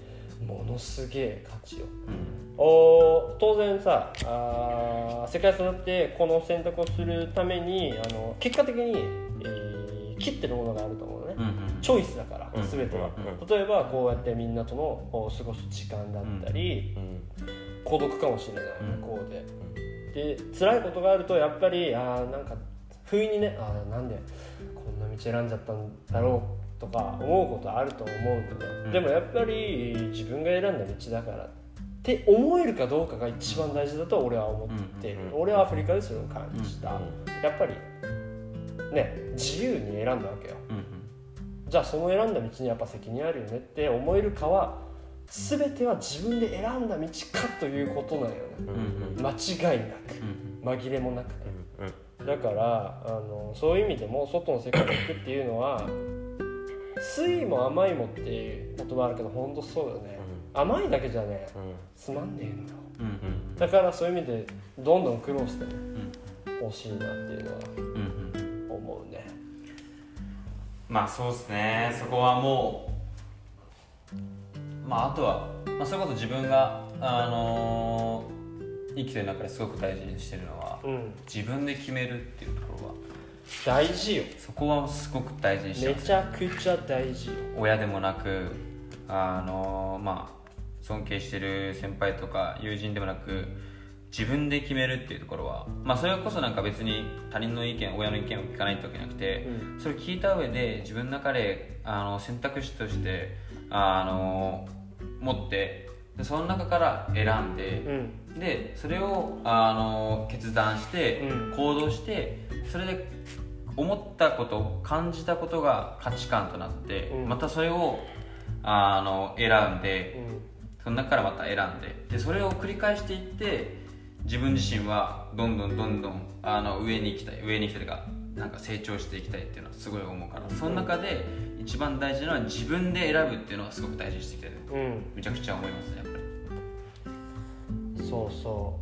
ものすげえ価値ようん。お当然さあー世界遺産だってこの選択をするためにあの結果的に、えー切ってるものがあると思うのね、うんうんチョイスだからうん全ては、うん例えばこうやってみんなとの過ごす時間だったり、うん孤独かもしれない、うん。こうで。で辛いことがあるとやっぱりあーなんか不意にねあーなんでこんな道選んじゃったんだろうとか思うことあると思うんだよ、うん。でもやっぱり自分が選んだ道だからって思えるかどうかが一番大事だと俺は思っている、うん俺はアフリカでそれを感じた、うん。やっぱりね自由に選んだわけよ。うんじゃあその選んだ道にやっぱ責任あるよねって思えるかは全ては自分で選んだ道かということなんよね。うんうん。間違いなく。紛れもなくね。だからあのそういう意味でも外の世界に行くっていうのは酸いも甘いもっていう言葉あるけど本当そうよね。甘いだけじゃねつまんねえんだよ。うんうんだからそういう意味でどんどん苦労してね。うんほしいなっていうのはまあそうですね。そこはもうまああとは、まあ、それこそ自分があのー生きてる中ですごく大事にしてるのはうん。自分で決めるっていうところは。大事よ。そこはすごく大事にしてます。めちゃくちゃ大事よ。親でもなくあのまあ尊敬してる先輩とか友人でもなく自分で決めるっていうところはまあそれこそなんか別に他人の意見親の意見を聞かないってわけじゃなくて、うそれを聞いた上で自分の中であの選択肢としてあの持ってでその中から選んで、うん。でそれをあの決断して、うん。行動してそれで思ったこと感じたことが価値観となって、うん。またそれをあの選んでうん。その中からまた選んででそれを繰り返していって自分自身はどんどんどんどんあの上に行きたい上に行きたいとかなんか成長していきたいっていうのはすごい思うからその中で一番大事なのは自分で選ぶっていうのはすごく大事にしていきたいとうん。めちゃくちゃ思いますねやっぱり。そうそ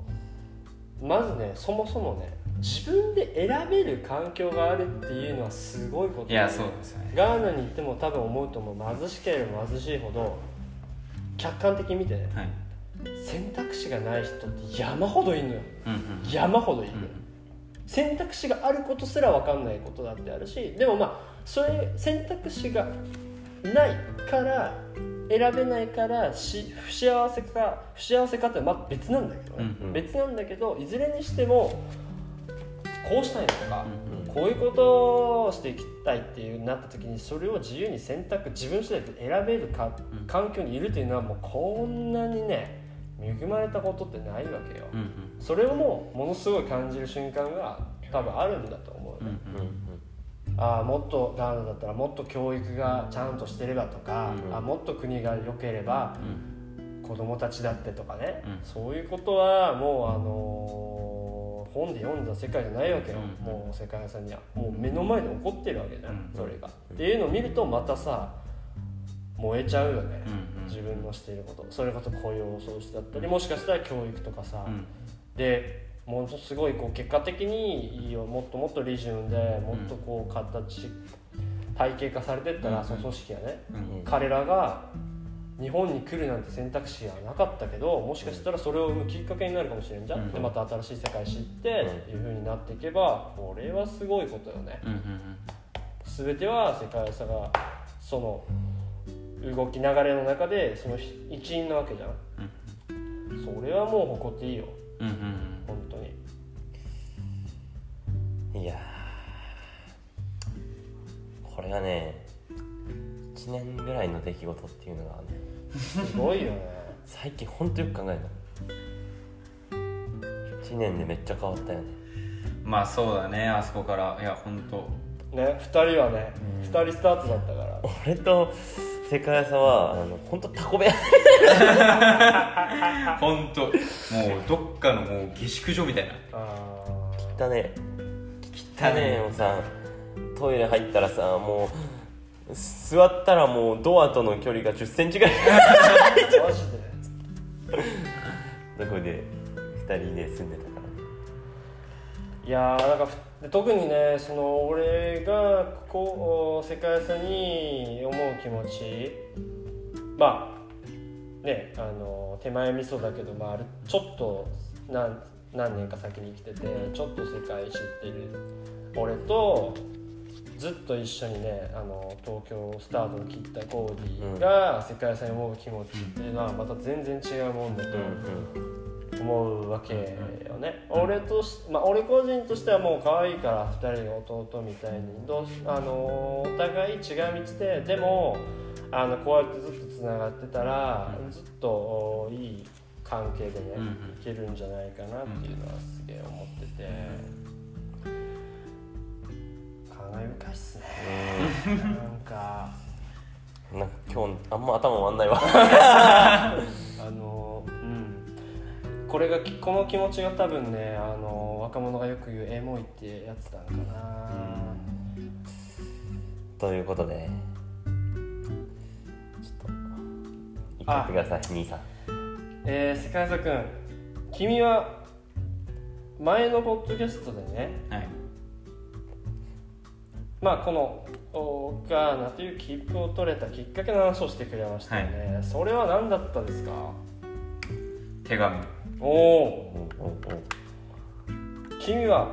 う。まずねそもそもね自分で選べる環境があるっていうのはすごいこと。いやそうですよね。ガーナに行っても多分思うと思う。貧しければ貧しいほど客観的に見てねはい選択肢がない人って山ほどいるのよ。うんうん山ほどいる、うん選択肢があることすら分かんないことだってあるしでもまあそれ選択肢がないから選べないからし不幸せか不幸せかってまあ別なんだけどね、うんうん。別なんだけどいずれにしてもこうしたいのか、うん。こういうことをしていきたいっていうなった時にそれを自由に選択自分次第で選べるか、うん。環境にいるというのはもうこんなにね恵まれたことってないわけよ、うんうん。それをもうものすごい感じる瞬間が多分あるんだと思うね、うんうんああもっとガーナだったらもっと教育がちゃんとしてればとか、うんあもっと国が良ければうん。子供たちだってとかね、うん。そういうことはもうあのー本で読んだ世界じゃないわけよ、うんもう世界遺産には。もう目の前で起こってるわけじゃん、うんそれが、っていうのを見るとまたさ燃えちゃうよね、うんうん。自分のしていること。それこそ雇用創出だったりもしかしたら教育とかさ、うん。でものすごいこう結果的にいいよ。もっともっと利潤でもっとこう形体系化されてったら、うんその組織がね、うん彼らが日本に来るなんて選択肢はなかったけどもしかしたらそれを生むきっかけになるかもしれんじゃん、うん。でまた新しい世界知ってっていう風になっていけばこれはすごいことよね。うんうん。全ては世界差がその動き流れの中でその一員なわけじゃん。それはもう誇っていいよ。うんうん本当に。いやー。これがね1年ぐらいの出来事っていうのがね。すごいよね。最近ほんとよく考えた1年でめっちゃ変わったよね。まあそうだねあそこから。いや本当。ね2人はね2人スタートだったから。俺と世界さはあの本当タコ部屋。本当。もうどっかのもう下宿所みたいな。あだね。汚ね。えもうさトイレ入ったらさもう座ったらもうドアとの距離が1 0ンチぐらい。ー マジで？どこで2人で住んでたから。ねいやーなんかふで特にねその俺がこう世界遺産に思う気持ちまあねあの手前味噌だけど、まあ、あるちょっと何何年か先に生きててちょっと世界知ってる俺とずっと一緒にねあの東京スタートを切ったコーディが世界遺産に思う気持ちっていうのはまた全然違うもんだと思うわけよね、俺とし、まあ、俺個人としてはもう可愛いから2人の弟みたいにどうしあのお互い違う道ででもあのこうやってずっとつながってたら、ずっとおいい関係でね、うんうん。いけるんじゃないかなっていうのはすげえ思ってて、感慨深いっすね。なんか。うんなんか今日あんま頭回んないわ。あのうんこれがきこの気持ちが多分ねあの若者がよく言うエモいってやつなんかな、ということで。ちょっと言ってください兄さん。えー、世界座くん。君は前のポッドキャストでねはい。まあこのおガーナという切符を取れたきっかけの話をしてくれましたよね、それは何だったですか？手紙おお君は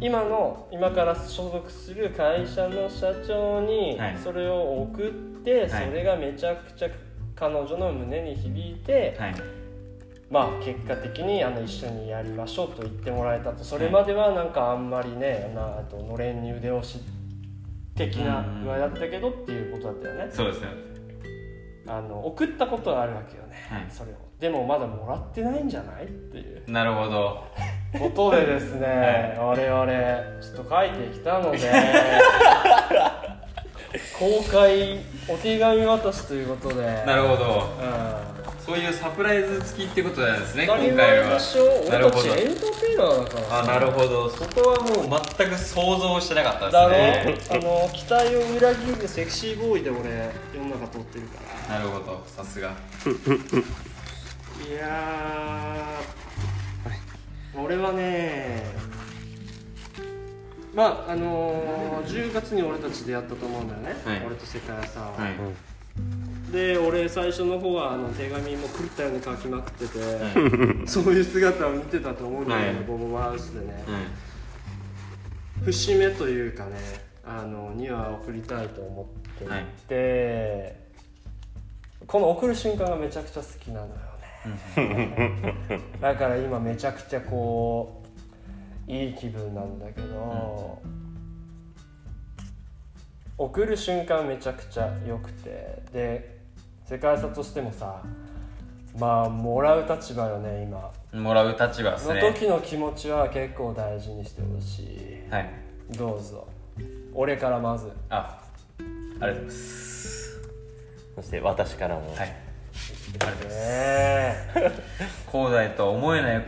今の今から所属する会社の社長にはい。それを送って、はい。それがめちゃくちゃ彼女の胸に響いて、はい。まあ結果的にあの一緒にやりましょうと言ってもらえたと。それまではなんかあんまりねなあとのれんに腕押し的なうん。具合だったけどっていうことだったよね。そうですね。あの送ったことはあるわけよね、はい。それをでもまだもらってないんじゃないっていう。なるほど。ことでですね、我々ちょっと書いてきたので 公開お手紙渡しということで。なるほど。うん。そういうサプライズ付きってことなんですね今回は。なるほど俺たちエンターテイナーだからあなるほど。そこはもう全く想像してなかっただろ、ですね。あの期待を裏切るセクシーボーイで俺世の中通ってるから。なるほど。さすがいやー、俺はねまああのー、10月に俺たち出会ったと思うんだよね、はい。俺と世界さんは、はい。で俺最初の方はあの手紙も狂ったように書きまくってて、そういう姿を見てたと思うんだよね、はい。ボボマウスでね、うん節目というかねあのには送りたいと思っていて、この送る瞬間がめちゃくちゃ好きなのよ。ねだから今めちゃくちゃこういい気分なんだけど、送る瞬間めちゃくちゃ良くてで世界差としてもさまあもらう立場よね今。もらう立場ですそのね時の気持ちは結構大事にしてほしい。はい。どうぞ。俺からまず。あありがとうございます。そして私からも、はいねえ。広大とは思えない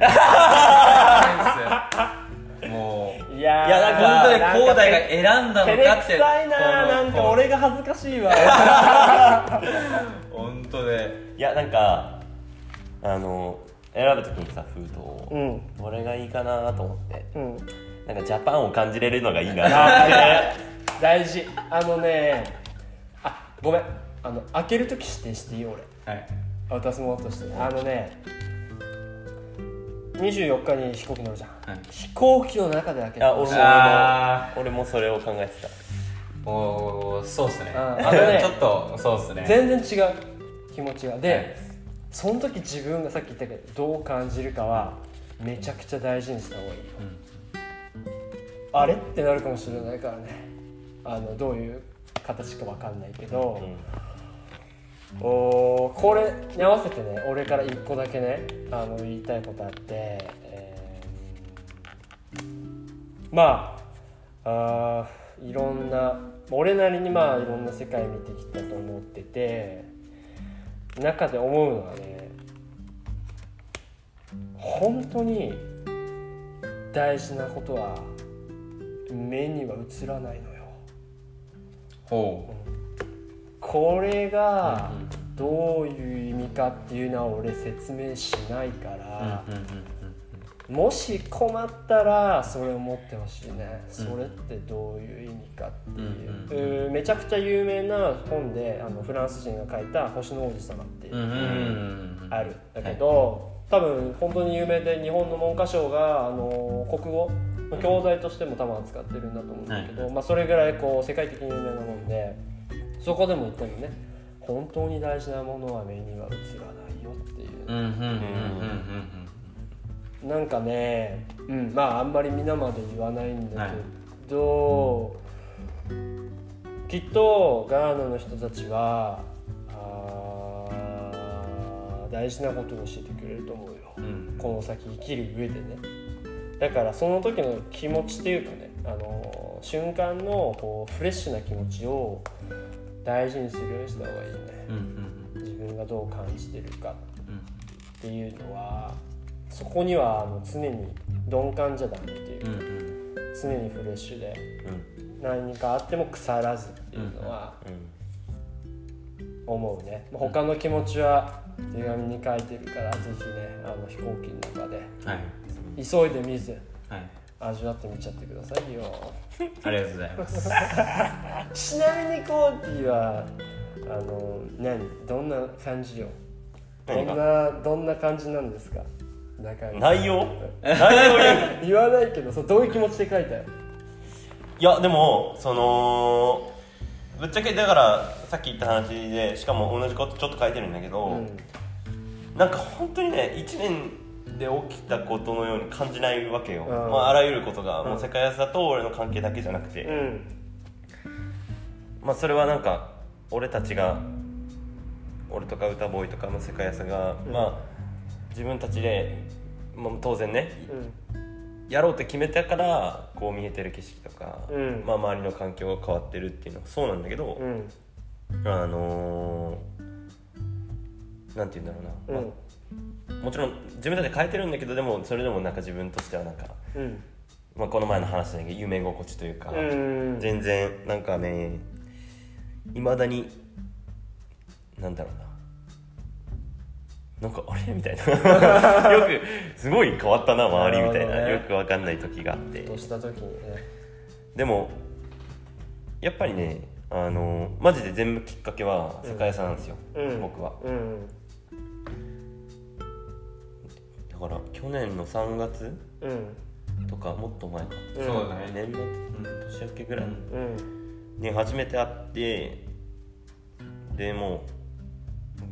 もういやー。いやなん本当に広大がて選んだのかって照れくさいななんか俺が恥ずかしいわ本当でいやなんかあの選ぶ時にさ封筒を、うん。どれがいいかなと思って。うん。なんかジャパンを感じれるのがいいなあー大事。あのね。あごめん。あの開ける時指定していい俺はい。渡すものとして。あのね24日に飛行機乗るじゃん、はい。飛行機の中で開けてあ俺もあ俺もそれを考えてた。おーそうっすね。うん。ああのねちょっとそうっすね。全然違う。気持ちが。で、はい。その時自分がさっき言ったけどどう感じるかはめちゃくちゃ大事にした方がいいよ、あれ？ってなるかもしれないからね。あのどういう形かわかんないけど、おーこれに合わせてね俺から1個だけねあの言いたいことあって、えーまああーいろんな俺なりにまあいろんな世界見てきたと思ってて中で思うのはね本当に大事なことは目には映らないのよ。ほこれがどういう意味かっていうのは俺説明しないから、もし困ったらそれを持ってほしいね、それってどういう意味かっていう、めちゃくちゃ有名な本であのフランス人が書いた「星の王子様」っていうある。だけど、多分本当に有名で日本の文科省があの国語の教材としても多分扱ってるんだと思うんだけど、まあ、それぐらいこう世界的に有名なもんでそこでも言ったよね。本当に大事なものは目には映らないよっていう。なんかね、うん、まああんまり皆まで言わないんだけど、きっとガーナの人たちは大事なことを教えてくれると思うよ、うん。この先生きる上でね。だからその時の気持ちっていうかねあの瞬間のこうフレッシュな気持ちを大事にするようにした方がいいね。うんうん自分がどう感じてるかうんっていうのはそこにはあの常に鈍感じゃダメっていう。うんうん常にフレッシュで。うん何かあっても腐らずっていうのはうん思うね、まあ他の気持ちは手紙に書いてるからぜひねあの飛行機の中で。はい。急いで見ず。はい味わってみちゃってくださいよ。ありがとうございます。ちなみにコーティはあの何？どんな感じよ？どんなどんな感じなんですか？内容？内容言わないけどそうどういう気持ちで書いたよ？いやでもそのぶっちゃけだからさっき言った話でしかも同じことちょっと書いてるんだけど、うん。なんか本当にね1年で起きたことのように感じないわけよ、ん。まあ、あらゆることが、うん。もう世界安田と俺の関係だけじゃなくて、うん。まあそれはなんか俺たちが俺とか歌ボーイとかの世界安が、うん。まあ自分たちで、まあ、当然ねうん。やろうって決めたからこう見えてる景色とか、うん。まあ、周りの環境が変わってるっていうのはそうなんだけど、うん。あのー、なんて言うんだろうな、うん。まあ、もちろん自分たちで変えてるんだけどでもそれでもなんか自分としてはなんか、うん。まあ、この前の話だけど夢心地というか、うん。全然なんかねいまだになんだろうな。なんかあれみたいな。よくすごい変わったな周りみたいな。ね。よくわかんない時があって。とした時にね。でもやっぱりねあのマジで全部きっかけは世界遺産なんですよ、うん。僕は。うんだから去年の3月うん。とかもっと前か、うん。そうだね。年末年明けぐらいうん。に初めて会ってでも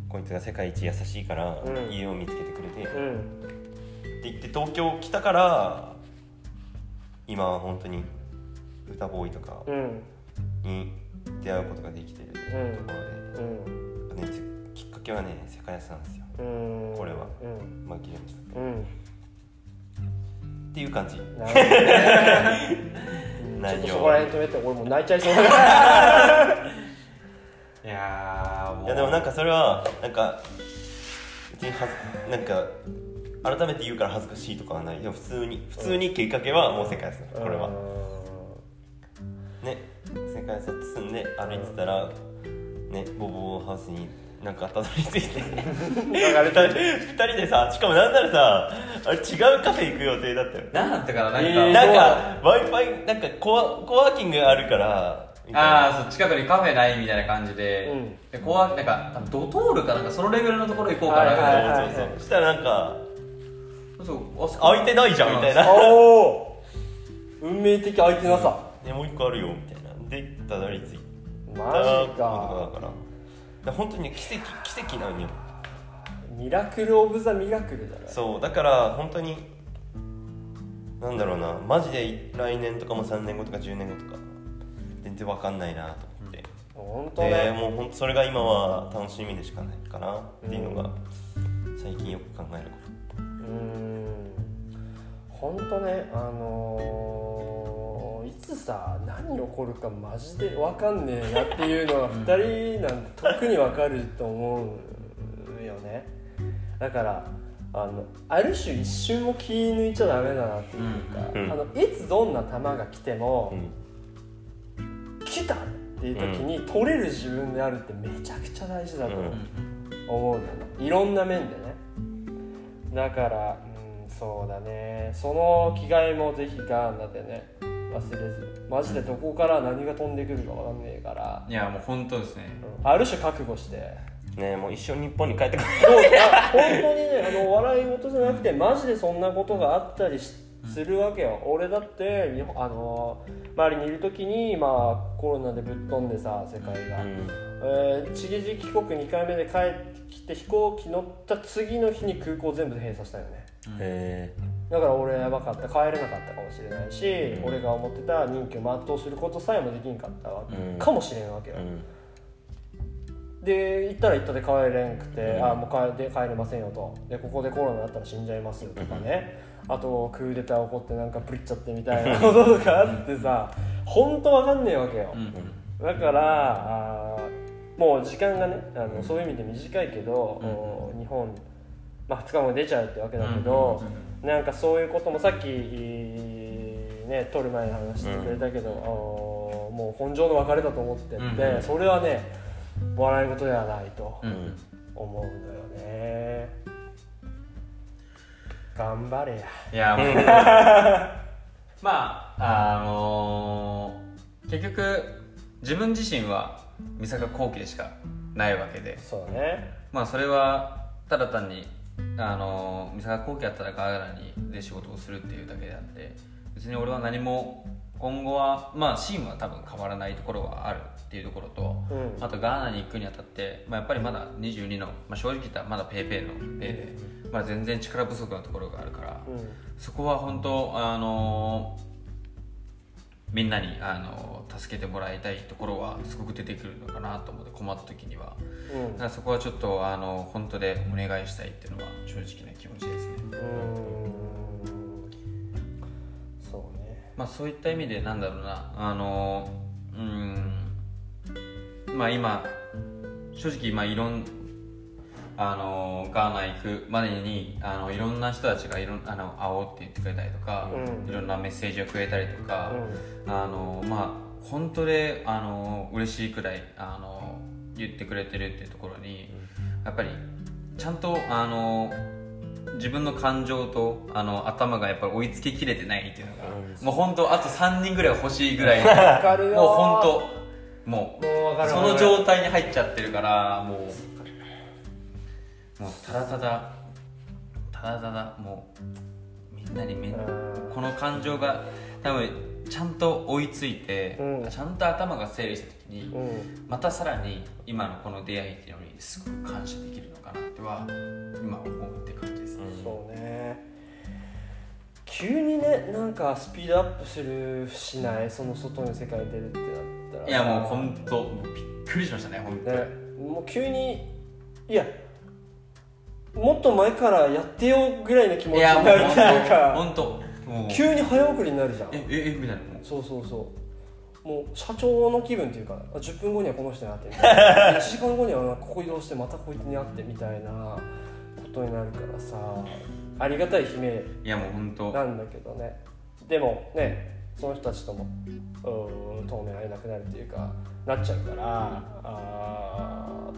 うこいつが世界一優しいからうん。家を見つけてくれて、ってうん。言って東京来たから今は本当に歌ボーイとかうん。に出会うことができてるところうん。で、ね、きっかけはね世界遺産なんですよ。うんこれは。うん。まあギレムさんうん。っていう感じ。何を。とそこら辺止めて俺もう泣いちゃいそう。いやーもう。いやでもなんかそれはなんか別にはずなんか改めて言うから恥ずかしいとかはない。でも普通に普通にきっかけはもう世界遺産これは。ね。世界遺産積んで歩いてたらねボボハウスになんかたどり着いて。二人二人でさしかもなんならさあれ違うカフェ行く予定だったよ。なんだったかななんか、えー。なんか w i f i なんかコワコワーキングがあるからみたいな。ああそう近くにカフェないみたいな感じで,、うん。でこうなんかドトールかなんかそのレベルのところ行こうかな。はいはいはいそうそうそうしたらなんかそうあそこ空いてないじゃんみたいな。おお運命的相手なさ。でもう一個あるよみたいな。でたどり着いたマジことかだからだ本当に奇跡奇跡なんよミラクル・オブ・ザ・ミラクルだねそうだから本当になんだろうな。マジで来年とかも3年後とか10年後とか全然わかんないなと思って、本当でねもう本当それが今は楽しみでしかないかなっていうのが最近よく考えるこうーん。本当ねあのーいつさ何起こるかマジで分かんねえなっていうのは2人なんて特に分かると思うよね。だからあのある種一瞬も気抜いちゃダメだなっていうか、あのいつどんな球が来ても来たっていう時に取れる自分であるってめちゃくちゃ大事だと思う、のよいろんな面でね。だからうんそうだね。その着替えもぜひガーナでね忘れず。マジでどこから何が飛んでくるかわかんねえから、いやもう本当ですね。うん。ある種覚悟して。ねもう一生日本に帰ってこそう。あ本当にねあの笑い事じゃなくてマジでそんなことがあったりしするわけよ、俺だって日本あの周りにいる時にまあコロナでぶっ飛んでさ世界が、うん。えー、チゲジ帰国2回目で帰ってきて飛行機乗った次の日に空港全部閉鎖したよね。へだから俺やばかった。帰れなかったかもしれないし、俺が思ってた任期を全うすることさえもできんかったわけ、うん。かもしれんわけよ。え、うん。で行ったら行ったで帰れんくて、うん。あもう帰で帰れませんよと。でここでコロナだったら死んじゃいますよとかね、あとクーデター起こってなんかプリっちゃってみたいなこととかあってさ本当わかんねえわけよ、うん。だからもう時間がねあのそういう意味で短いけど、お日本、まあ、2日後に出ちゃうってわけだけど、なんかそういうこともさっきね撮る前に話してくれたけど、おもう根性の別れだと思ってって、うん。それはね笑い事ではないとうん。うん思うのよね。頑張れや。いやもう。まああのー結局自分自身は三坂幸喜でしかないわけで。そうだね。まあそれはただ単にあの三坂幸喜やったらガーナにで仕事をするっていうだけであって別に俺は何も今後はまあシーンは多分変わらないところはあるっていうところと、うん。あとガーナに行くにあたって、まあ、やっぱりまだ22の、まあ、正直言ったらまだペーペーのペーで、まあ、全然力不足なところがあるから、うん。そこは本当あのみんなにあの助けてもらいたいところはすごく出てくるのかなと思って困った時には。うん。だからそこはちょっとあの本当でお願いしたいっていうのは正直な気持ちですね、うそうね。まあ、そういった意味でなんだろうな。あのうん。まあ今正直まあいろんあのガーナ行くまでにあのいろんな人たちがいろんあの会おうって言ってくれたりとか、うん。いろんなメッセージをくれたりとか、うあのまあ本当であの嬉しいくらいあの言ってくれてるっていうところにやっぱりちゃんとあの自分の感情とあの頭がやっぱり追いつけきれてないっていうのが、もう本当あと3人ぐらい欲しいぐらいもう本当もうその状態に入っちゃってるからもうもうただただただただもうみんなにめこの感情が多分ちゃんと追いついて、うん。ちゃんと頭が整理した時に、うん。またさらに今のこの出会いっていうのにすごく感謝できるのかなっては今思うって感じですね、そうね。急にねなんかスピードアップするしない？その外の世界に出るってなったら。いやもう本当びっくりしましたね本当に、ね。もう急にいやもっと前からやってよぐらいの気持ちになるっていうか本当もう急に早送りになるじゃん。えええみたいな。もうそうそうそう。もう社長の気分っていうかあ10分後にはこの人に会ってみたいな。1時間後にはここ移動してまたこいつに会ってみたいなことになるからさありがたい悲鳴いやもう本当。なんだけどね。でもねその人たちともうーん当面会えなくなるっていうかなっちゃうからあ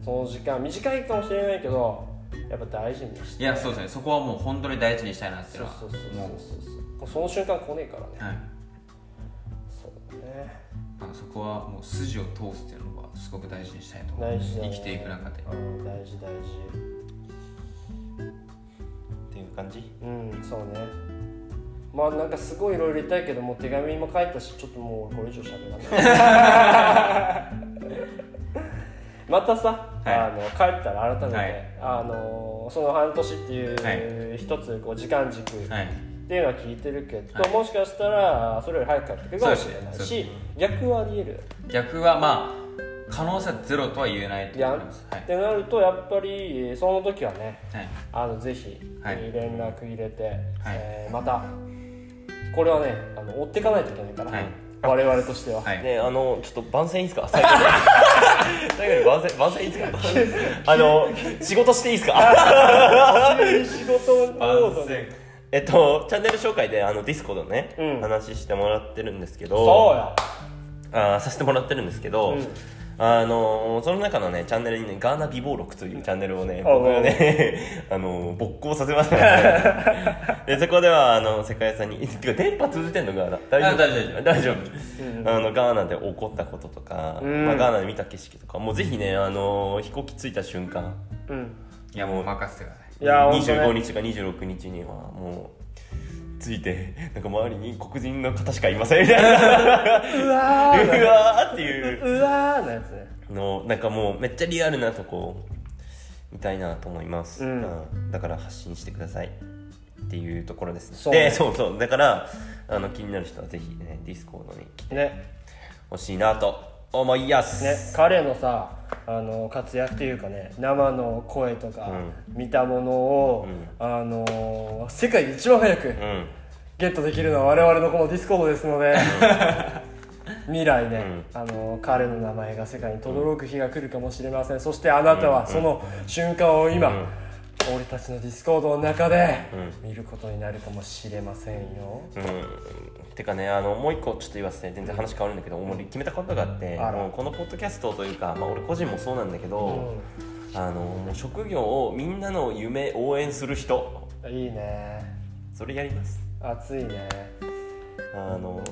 ーその時間短いかもしれないけどやっぱ大事にして。いやそうですね。そこはもう本当に大事にしたいなっていそううのは。そうそうそうもそうそう。その瞬間来ねえからね。うはい。そうだね。まあそこはもう筋を通すっていうのはすごく大事にしたいと思う。大事だね。生きていく中で。うん大事大っていう感じ？事うんそうね。まあなんかすごいいろいろ言いたいけどもう手紙も書いたしちょっともうこれ以上喋らない。またさ、はいあの帰ったら改めて、はい。あのその半年っていう、はい。一つこう時間軸っはい。ていうのは聞いてるけど、はい。もしかしたらそれより早く帰ってくるかもしれないし逆はありえる。逆はまあ可能性はゼロとは言えないと思います。はい。ってなるとやっぱりその時はねはい。あのぜひ、連絡入れて、はい。えーまたこれはねあの追っていかないといけないから、はい我々としては、はい。ねあのちょっと番宣いいですか？最後に。最後に番宣番宣いいですか？あの仕事していいですか？仕事モードで。えっとチャンネル紹介であのディスコのね、うん。話してもらってるんですけそうどや。あーさせてもらってるんですけど、うんあのその中のねチャンネルにねガーナ美貌録というチャンネルをねあ僕がね あの没効させましたね。でそこではあの世界遺産にてか電波通じてんのガーナ。大丈夫？大丈夫、うん。あのガーナで起こったこととか、うん。まあ、ガーナで見た景色とかもうぜひねあの飛行機着いた瞬間。うん。いやもう任せてください。いや本当ね。25日か26日にはもう着いてなんか周りに黒人の方しかいませんみたいな。うわうわーっていう。ーうわーのやつ。ねのなんかもうめっちゃリアルなとこ見たいなと思います、うん。うんだから発信してくださいっていうところですね。そうでそうそう。だからあの気になる人はぜひねディスコードに来てね。ほしいなと思います。ね彼のさあの活躍というかね生の声とか、見たものを、あの世界で一番早くうん。ゲットできるのは我々のこのディスコードですので 未来ね、あの彼の名前が世界に轟く日が来るかもしれません。そしてあなたはその瞬間を今、うん俺たちのディスコードの中で見ることになるかもしれませんよ、うん。てかねあのもう一個ちょっと言わせて全然話変わるんだけど、もう決めたことがあってもうこのポッドキャストというか、まあ、俺個人もそうなんだけど、うあの職業をみんなの夢応援する人。ん、いいね。それやります。熱いね。あの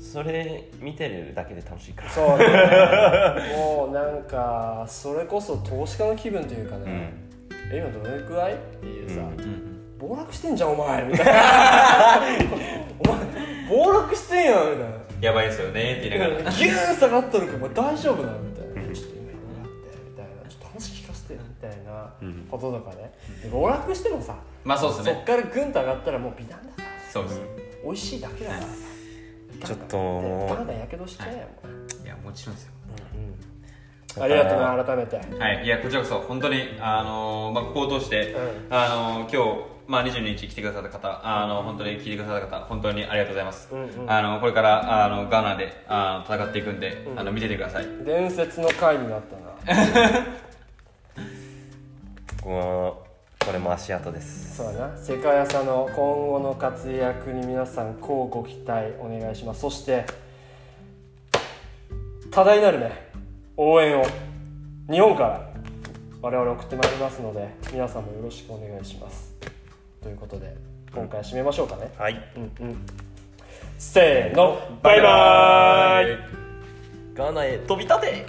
それ見てるだけで楽しいから。そうね。もうなんかそれこそ投資家の気分というかね、え今どれくらい？っていうさ、うんうん暴落してんじゃんお前みたいな。お前暴落してんやんみたいな。やばいですよねって言いながら。ギューン下がっとるからお前大丈夫なのみたいな、ちょっと今どうなってみたいな。ちょっと話聞かせてみたいなうん。こととかね、で暴落してもさまあそうですそっねからグンと上がったらもう美談だから。そうです。美味しいだけだからさ。ちょっともうガンガンやけどしちゃえよ、い。やもちろんですよありがとうな改めて。はい、いやこちらこそ本当にあのーまあここを通して、うあのー今日まあ22日来てくださった方あの本当に聞いてくださった方本当にありがとうございます。うんうん。あのこれからあのガーナであの戦っていくんで、あの見ててください。伝説の回になったな。こここれも足跡です。そうだな。世界朝の今後の活躍に皆さんこうご期待お願いします。そして多大なるね応援を。日本から我々送ってまいりますので皆さんもよろしくお願いします。ということで今回締めましょうかね。はい。うんうん。せーの。バイバーイ。ガーナへ飛び立て